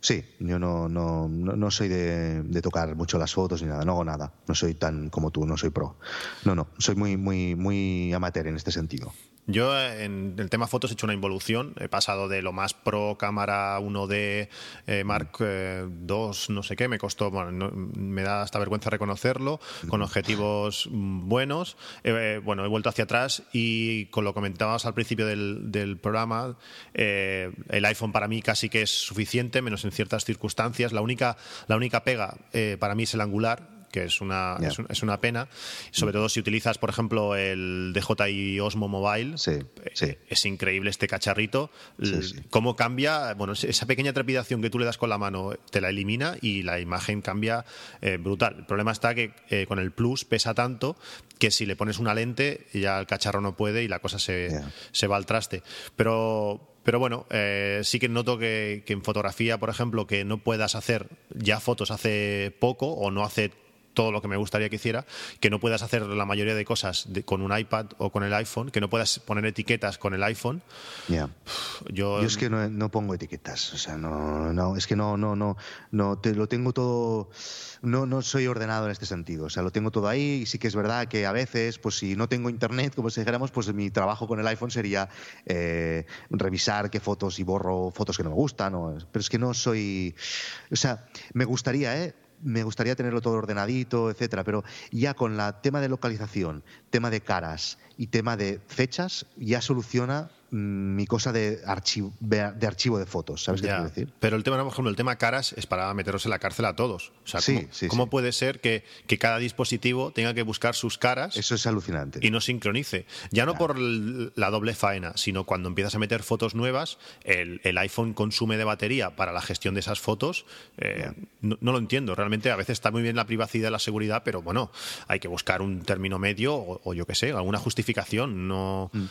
Sí, yo no, no, no soy de, de, tocar mucho las fotos ni nada, no hago nada. No soy tan como tú, no soy pro. No, no, soy muy, muy, muy amateur en este sentido. Yo en el tema fotos he hecho una involución. He pasado de lo más pro cámara 1D eh, Mark II, eh, no sé qué, me costó, bueno, me da hasta vergüenza reconocerlo, con objetivos buenos. Eh, bueno, he vuelto hacia atrás y con lo que comentábamos al principio del, programa, el iPhone para mí casi que es suficiente, menos en ciertas circunstancias. La única, la única pega para mí es el angular que es una, es, una pena. Sobre todo si utilizas, por ejemplo, el DJI Osmo Mobile. Eh, es increíble este cacharrito. Cómo cambia, bueno, esa pequeña trepidación que tú le das con la mano te la elimina y la imagen cambia eh, brutal. El problema está que eh, con el Plus pesa tanto que si le pones una lente ya el cacharro no puede y la cosa se, se va al traste. Pero, pero bueno, sí que noto que, que, en fotografía, por ejemplo, que no puedas hacer ya fotos hace poco o no hace todo lo que me gustaría que hiciera, que no puedas hacer la mayoría de cosas con un iPad o con el iPhone, que no puedas poner etiquetas con el iPhone. Ya. Yo, es que no, pongo etiquetas, o sea, no, no, es que no, no, no, no, te lo tengo todo, no, no soy ordenado en este sentido, o sea, lo tengo todo ahí y sí que es verdad que a veces, pues si no tengo internet, como si dijéramos, pues mi trabajo con el iPhone sería eh, revisar qué fotos y borro fotos que no me gustan, pero es que no soy, o sea, me gustaría, ¿eh? Me gustaría tenerlo todo ordenadito, etcétera, pero ya con el tema de localización, tema de caras y tema de fechas, ya soluciona mi cosa de archivo de, archivo de fotos, ¿sabes qué quiero decir? Pero el tema, por ejemplo, el tema caras es para meteros en la cárcel a todos. O sea, ¿cómo, puede ser que, cada dispositivo tenga que buscar sus caras? Eso es alucinante. Y no sincronice. Ya no por la doble faena, sino cuando empiezas a meter fotos nuevas, el, iPhone consume de batería para la gestión de esas fotos. Eh, no, lo entiendo. Realmente a veces está muy bien la privacidad y la seguridad, pero bueno, hay que buscar un término medio o, yo qué sé, alguna justificación. No, mm.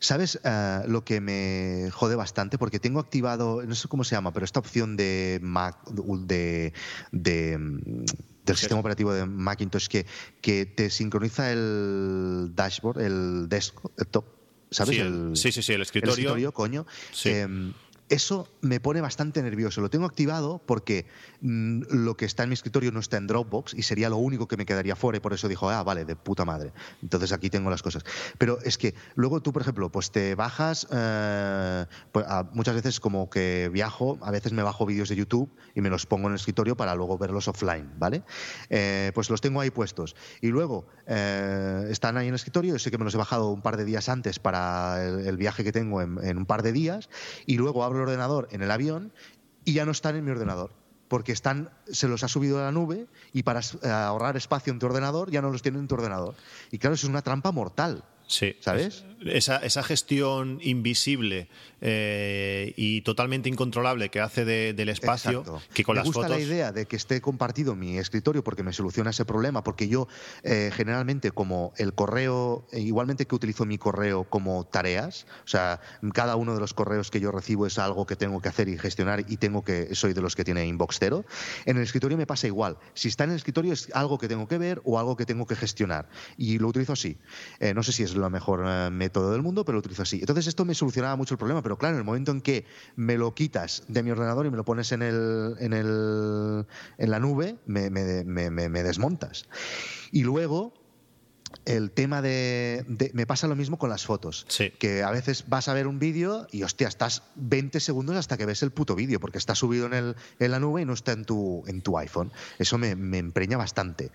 ¿Sabes eh, lo que me jode bastante? Porque tengo activado, no sé cómo se llama, pero esta opción de Mac, de, mm, del sistema operativo de Macintosh que, que te sincroniza el dashboard, el desktop, ¿sabes? Sí, el, sí, sí, el escritorio. El escritorio, coño. Em, eso me pone bastante nervioso. Lo tengo activado porque mm, lo que está en mi escritorio no está en Dropbox y sería lo único que me quedaría fuera y por eso dijo, ah, vale, de puta madre. Entonces aquí tengo las cosas. Pero es que luego tú, por ejemplo, pues te bajas, eh, pues, muchas veces como que viajo, a veces me bajo vídeos de YouTube y me los pongo en el escritorio para luego verlos offline, ¿vale? Eh, pues los tengo ahí puestos. Y luego eh, están ahí en el escritorio, yo sé que me los he bajado un par de días antes para el, viaje que tengo en, en un par de días y luego abro ordenador en el avión y ya no están en mi ordenador porque están, se los ha subido a la nube y para eh, ahorrar espacio en tu ordenador ya no los tienen en tu ordenador. Y claro, eso es una trampa mortal. Sí. ¿Sabes? Esa, esa gestión invisible eh, y totalmente incontrolable que hace del espacio, que con me las gusta la idea de que esté compartido mi escritorio porque me soluciona ese problema, porque yo eh, generalmente como el correo, eh, igualmente que utilizo mi correo como tareas, o sea, cada uno de los correos que yo recibo es algo que tengo que hacer y gestionar y tengo que, soy de los que tiene inbox cero, en el escritorio me pasa igual. Si está en el escritorio es algo que tengo que ver o algo que tengo que gestionar y lo utilizo así. no sé si es lo mejor eh, método del mundo, pero lo utilizo así. Entonces esto me solucionaba mucho el problema, pero claro, en el momento en que me lo quitas de mi ordenador y me lo pones en, el, en, el, en la nube, me, me, desmontas. Y luego, el tema de, Me pasa lo mismo con las fotos. Que a veces vas a ver un vídeo y, hostia, estás 20 segundos hasta que ves el puto vídeo, porque está subido en, el, en la nube y no está en tu, en tu iPhone. Eso me, empreña bastante.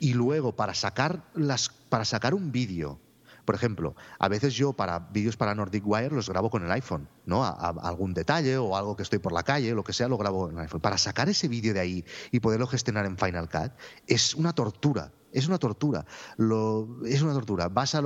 Y luego, para sacar, las, para sacar un vídeo por ejemplo, a veces yo para vídeos para Nordic Wire los grabo con el iPhone, ¿no? algún detalle o algo que estoy por la calle, lo que sea, lo grabo en el iPhone. Para sacar ese vídeo de ahí y poderlo gestionar en Final Cut es una tortura es una tortura. es una tortura. Vas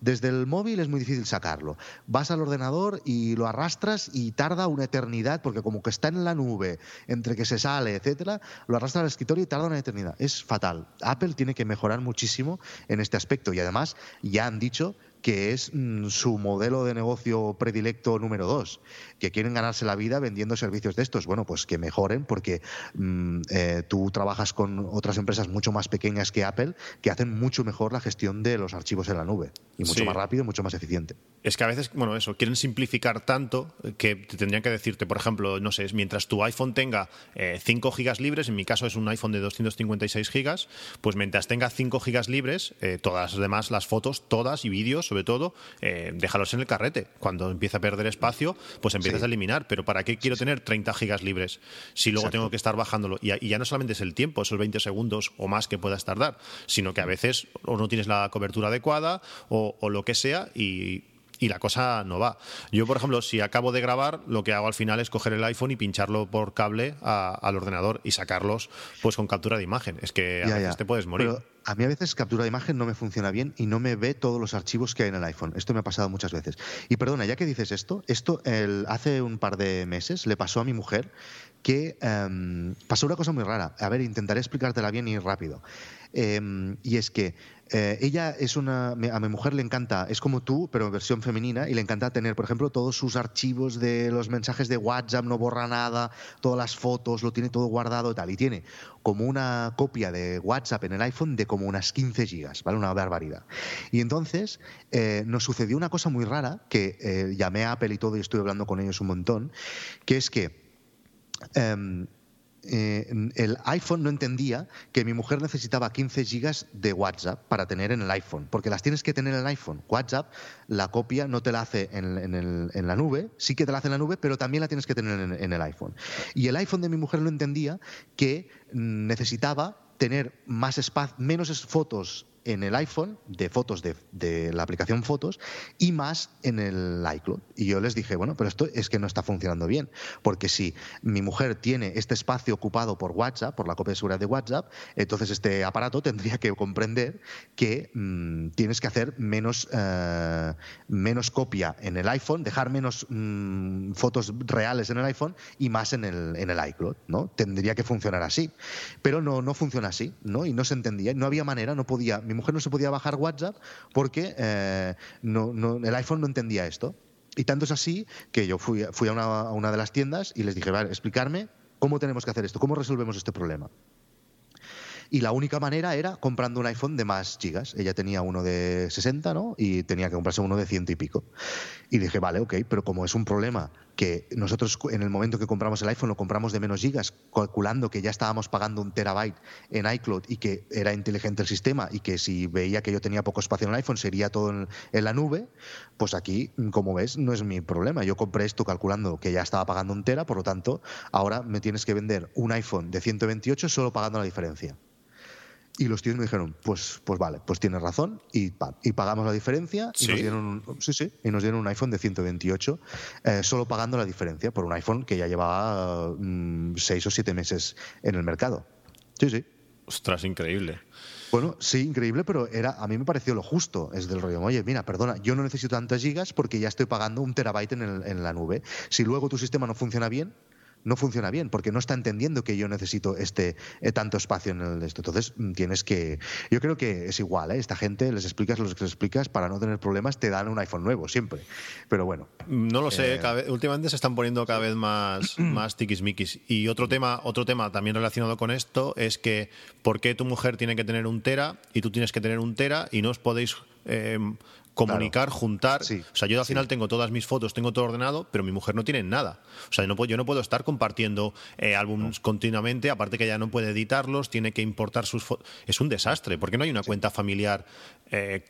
desde el móvil es muy difícil sacarlo. Vas al ordenador y lo arrastras y tarda una eternidad porque como que está en la nube, entre que se sale, etcétera, lo arrastras al escritorio y tarda una eternidad. Es fatal. Apple tiene que mejorar muchísimo en este aspecto y además ya han dicho que es mm, su modelo de negocio predilecto número dos, que quieren ganarse la vida vendiendo servicios de estos. Bueno, pues que mejoren porque mm, eh, tú trabajas con otras empresas mucho más pequeñas que Apple que hacen mucho mejor la gestión de los archivos en la nube y mucho más rápido, mucho más eficiente. Es que a veces, bueno, eso, quieren simplificar tanto que te tendrían que decirte, por ejemplo, no sé, mientras tu iPhone tenga 5 eh, gigas libres, en mi caso es un iPhone de 256 gigas, pues mientras tenga 5 gigas libres, eh, todas las demás, las fotos, todas y vídeos sobre todo, eh, déjalos en el carrete. Cuando empieza a perder espacio, pues empiezas a eliminar. Pero ¿para qué quiero tener 30 gigas libres si luego tengo que estar bajándolo? Y, ya no solamente es el tiempo, esos 20 segundos o más que puedas tardar, sino que a veces o no tienes la cobertura adecuada o, o lo que sea y y la cosa no va. Yo, por ejemplo, si acabo de grabar, lo que hago al final es coger el iPhone y pincharlo por cable al ordenador y sacarlos pues con captura de imagen. Es que a veces te puedes morir. Pero a mí a veces captura de imagen no me funciona bien y no me ve todos los archivos que hay en el iPhone. Esto me ha pasado muchas veces. Y perdona, ya que dices esto, esto el, hace un par de meses le pasó a mi mujer que em, pasó una cosa muy rara. A ver, intentaré explicártela bien y rápido. Em, y es que eh, ella es una. A mi mujer le encanta, es como tú, pero en versión femenina, y le encanta tener, por ejemplo, todos sus archivos de los mensajes de WhatsApp, no borra nada, todas las fotos, lo tiene todo guardado y tal. Y tiene como una copia de WhatsApp en el iPhone de como unas 15 gigas, ¿vale? Una barbaridad. Y entonces eh, nos sucedió una cosa muy rara, que eh, llamé a Apple y todo y estuve hablando con ellos un montón, que es que. Eh, el iPhone no entendía que mi mujer necesitaba 15 gigas de WhatsApp para tener en el iPhone, porque las tienes que tener en el iPhone. WhatsApp, la copia no te la hace en, la nube, sí que te la hace en la nube, pero también la tienes que tener en, el iPhone. Y el iPhone de mi mujer no entendía que necesitaba tener más espacio, menos fotos en el iPhone de fotos de, la aplicación Fotos y más en el iCloud. Y yo les dije, bueno, pero esto es que no está funcionando bien, porque si mi mujer tiene este espacio ocupado por WhatsApp, por la copia de seguridad de WhatsApp, entonces este aparato (laughs) tendría que comprender que mm, tienes que hacer menos, eh, menos copia en el iPhone, dejar menos mm, fotos reales en el iPhone y más en el, en el iCloud, ¿no? Tendría que funcionar así. Pero no, no funciona así, ¿no? Y no se entendía, no había manera, no podía mi mujer no se podía bajar WhatsApp porque eh, el iPhone no entendía esto. Y tanto es así que yo fui, a, una, a, una, de las tiendas y les dije, vale, explicarme cómo tenemos que hacer esto, cómo resolvemos este problema. Y la única manera era comprando un iPhone de más gigas. Ella tenía uno de 60, ¿no? Y tenía que comprarse uno de ciento y pico. Y dije, vale, ok, pero como es un problema que nosotros en el momento que compramos el iPhone lo compramos de menos gigas, calculando que ya estábamos pagando un terabyte en iCloud y que era inteligente el sistema y que si veía que yo tenía poco espacio en el iPhone sería todo en, en la nube, pues aquí, como ves, no es mi problema. Yo compré esto calculando que ya estaba pagando un tera, por lo tanto, ahora me tienes que vender un iPhone de 128 solo pagando la diferencia. Y los tíos me dijeron, pues, pues vale, pues tienes razón y, y pagamos la diferencia y, nos dieron un, sí, sí, y nos dieron un iPhone de 128 eh, solo pagando la diferencia por un iPhone que ya llevaba mm, seis o siete meses en el mercado. Sí, sí. Ostras, increíble. Bueno, sí, increíble, pero era a mí me pareció lo justo. Es del rollo, oye, mira, perdona, yo no necesito tantas gigas porque ya estoy pagando un terabyte en, en la nube. Si luego tu sistema no funciona bien, no funciona bien porque no está entendiendo que yo necesito este eh, tanto espacio en el esto. Entonces mm, tienes que, yo creo que es igual, ¿eh? esta gente les explicas lo que les explicas para no tener problemas te dan un iPhone nuevo siempre. Pero bueno. No lo sé, eh, últimamente se están poniendo cada vez más (clears throat) más tiquismiquis. Y otro tema, otro tema también relacionado con esto es que ¿por qué tu mujer tiene que tener un tera y tú tienes que tener un tera y no os podéis comunicar, juntar. o sea, yo al final tengo todas mis fotos, tengo todo ordenado, pero mi mujer no tiene nada. O sea, yo no puedo, yo no puedo estar compartiendo eh, álbumes continuamente, aparte que ella no puede editarlos, tiene que importar sus fotos. Es un desastre, porque no hay una cuenta familiar, eh,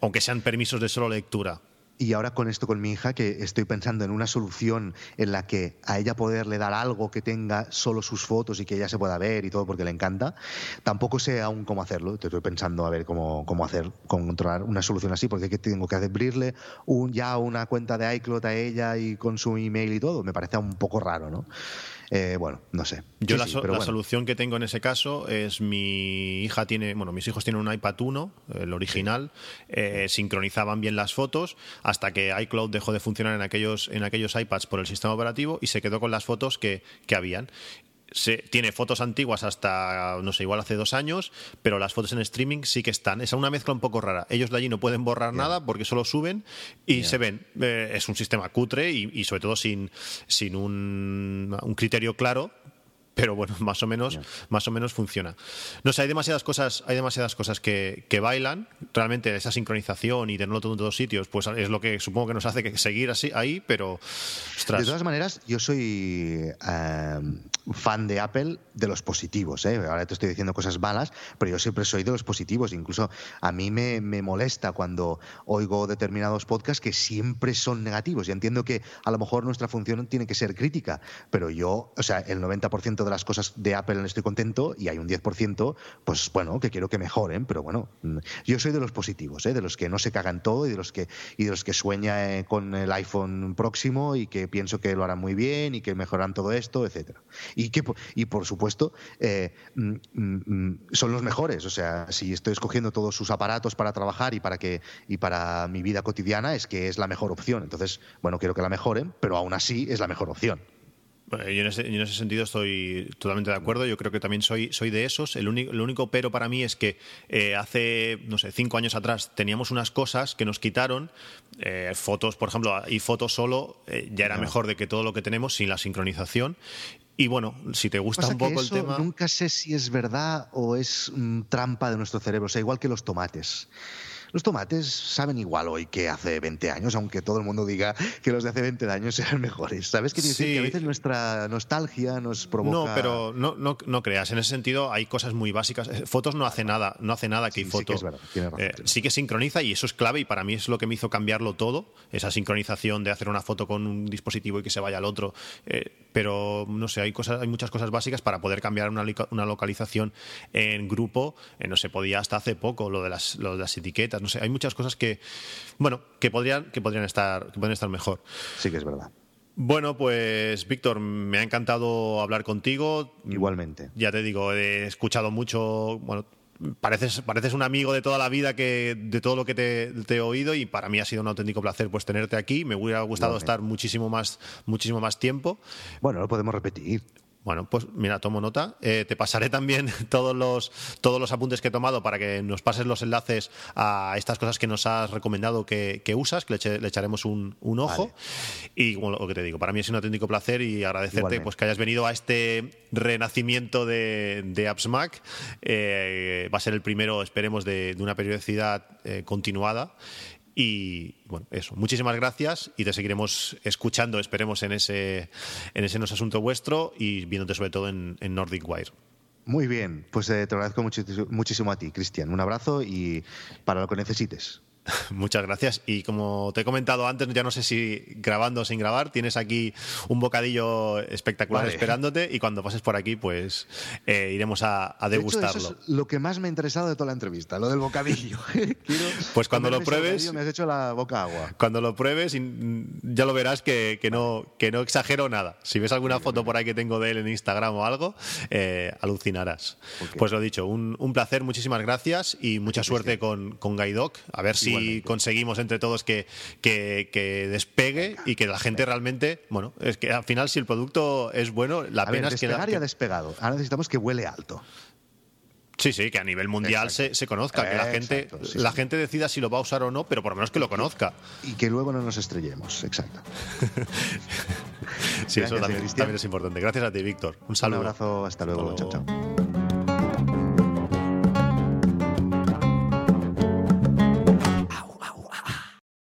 aunque sean permisos de solo lectura. Y ahora con esto con mi hija, que estoy pensando en una solución en la que a ella poderle dar algo que tenga solo sus fotos y que ella se pueda ver y todo porque le encanta, tampoco sé aún cómo hacerlo. Estoy pensando a ver cómo, cómo hacer, controlar una solución así, porque tengo que abrirle un, ya una cuenta de iCloud a ella y con su email y todo. Me parece un poco raro, ¿no? Eh, bueno, no sé. Yo la, solución que tengo en ese caso es mi hija tiene, bueno, mis hijos tienen un iPad 1, el original, eh, sincronizaban bien las fotos hasta que iCloud dejó de funcionar en aquellos, en aquellos iPads por el sistema operativo y se quedó con las fotos que, que habían tiene fotos antiguas hasta, no sé, igual hace dos años, pero las fotos en streaming sí que están. Es una mezcla un poco rara. Ellos de allí no pueden borrar nada porque solo suben y se ven. Eh, es un sistema cutre y, sobre todo sin, sin un, un criterio claro pero bueno, (laughs) más o menos, más o menos funciona. No sé, hay demasiadas cosas, hay demasiadas cosas que, que, bailan. Realmente esa sincronización y tenerlo todo en todos sitios, pues es lo que supongo que nos hace que seguir así ahí, pero De todas maneras, yo soy eh, fan de Apple de los positivos. ¿eh? Ahora te estoy diciendo cosas malas, pero yo siempre soy de los positivos. Incluso a mí me, me molesta cuando oigo determinados podcasts que siempre son negativos. Y entiendo que a lo mejor nuestra función tiene que ser crítica, pero yo, o sea, el 90% de las cosas de Apple estoy contento y hay un 10%, pues bueno, que quiero que mejoren, pero bueno, mm, yo soy de los positivos, ¿eh? de los que no se cagan todo y de los que, y de los que sueña eh, con el iPhone próximo y que pienso que lo harán muy bien y que mejoran todo esto, etcétera. Y que y por supuesto eh, mm, mm, son los mejores. O sea, si estoy escogiendo todos sus aparatos para trabajar y para que y para mi vida cotidiana es que es la mejor opción. Entonces, bueno, quiero que la mejoren, pero aún así es la mejor opción. Yo en, ese, en ese, sentido estoy totalmente de acuerdo. Yo creo que también soy, soy de esos. El, único, el único pero para mí es que eh, hace, no sé, cinco años atrás teníamos unas cosas que nos quitaron. Eh, fotos, por ejemplo, y fotos solo eh, ya era mejor de que todo lo que tenemos sin la sincronización. Y bueno, si te gusta un poco el tema. Nunca sé si es verdad o es trampa de nuestro cerebro. O sea, igual que los tomates. Los tomates saben igual hoy que hace 20 años, aunque todo el mundo diga que los de hace 20 años (laughs) eran mejores. ¿Sabes qué decir? Que a veces nuestra nostalgia nos provoca. No, pero no, no, no, creas. En ese sentido hay cosas muy básicas. Eh, fotos no hace nada, no hace nada que sí, foto. Sí que, eh, sí que sincroniza y eso es clave y para mí es lo que me hizo cambiarlo todo. Esa sincronización de hacer una foto con un dispositivo y que se vaya al otro. Eh, pero no sé, hay cosas, hay muchas cosas básicas para poder cambiar una, una localización en grupo. no se podía hasta hace poco lo de las, lo de las etiquetas no sé, hay muchas cosas que, bueno, que podrían, que podrían estar, que podrían estar mejor. Sí que es verdad. Bueno, pues Víctor, me ha encantado hablar contigo. Igualmente. Ya te digo, he escuchado mucho, bueno, pareces, pareces un amigo de toda la vida que de todo lo que te, he oído y para mí ha sido un auténtico placer pues tenerte aquí. Me hubiera gustado estar muchísimo más, muchísimo más tiempo. Bueno, lo podemos repetir. Bueno, pues mira, tomo nota. Eh, te pasaré también (laughs) todos los, todos los apuntes que he tomado para que nos pases los enlaces a estas cosas que nos has recomendado que, usas, que le, echaremos un, ojo. Y bueno, lo que te digo, para mí es un auténtico placer y agradecerte pues, que hayas venido a este renacimiento de, de Apps Mac. Eh, va a ser el primero, esperemos, de, una periodicidad eh, continuada. Y bueno, eso. Muchísimas gracias y te seguiremos escuchando, esperemos, en ese, en ese No Asunto Vuestro y viéndote sobre todo en, Nordic Wire. Muy bien, pues eh, te agradezco muchísimo a ti, Cristian. Un abrazo y para lo que necesites. (laughs) Muchas gracias. Y como te he comentado antes, ya no sé si grabando o sin grabar, tienes aquí un bocadillo espectacular esperándote y cuando pases por aquí, pues eh, iremos a, degustarlo. eso es lo que más me ha interesado de toda la entrevista, lo del bocadillo. (laughs) (laughs) pues cuando lo pruebes... Me has hecho la boca agua. Cuando lo pruebes, ya lo verás que, no, que no exagero nada. Si ves alguna foto por ahí que tengo de él en Instagram o algo, eh, alucinarás. Pues lo dicho, un, placer, muchísimas gracias y mucha suerte con, con Gaidoc. A ver si y conseguimos entre todos que, que, despegue y que la gente realmente, bueno, es que al final si el producto es bueno, la pena es que... Despegar ya despegado. Ahora necesitamos que huele alto. Sí, sí, que a nivel mundial se, conozca, que la gente, la gente decida si lo va a usar o no, pero por lo menos que lo conozca. Y que luego no nos estrellemos, exacto. (laughs) sí, eso también, también, es importante. Gracias a ti, Víctor. Un saludo. Un abrazo, hasta luego. Chao, chao.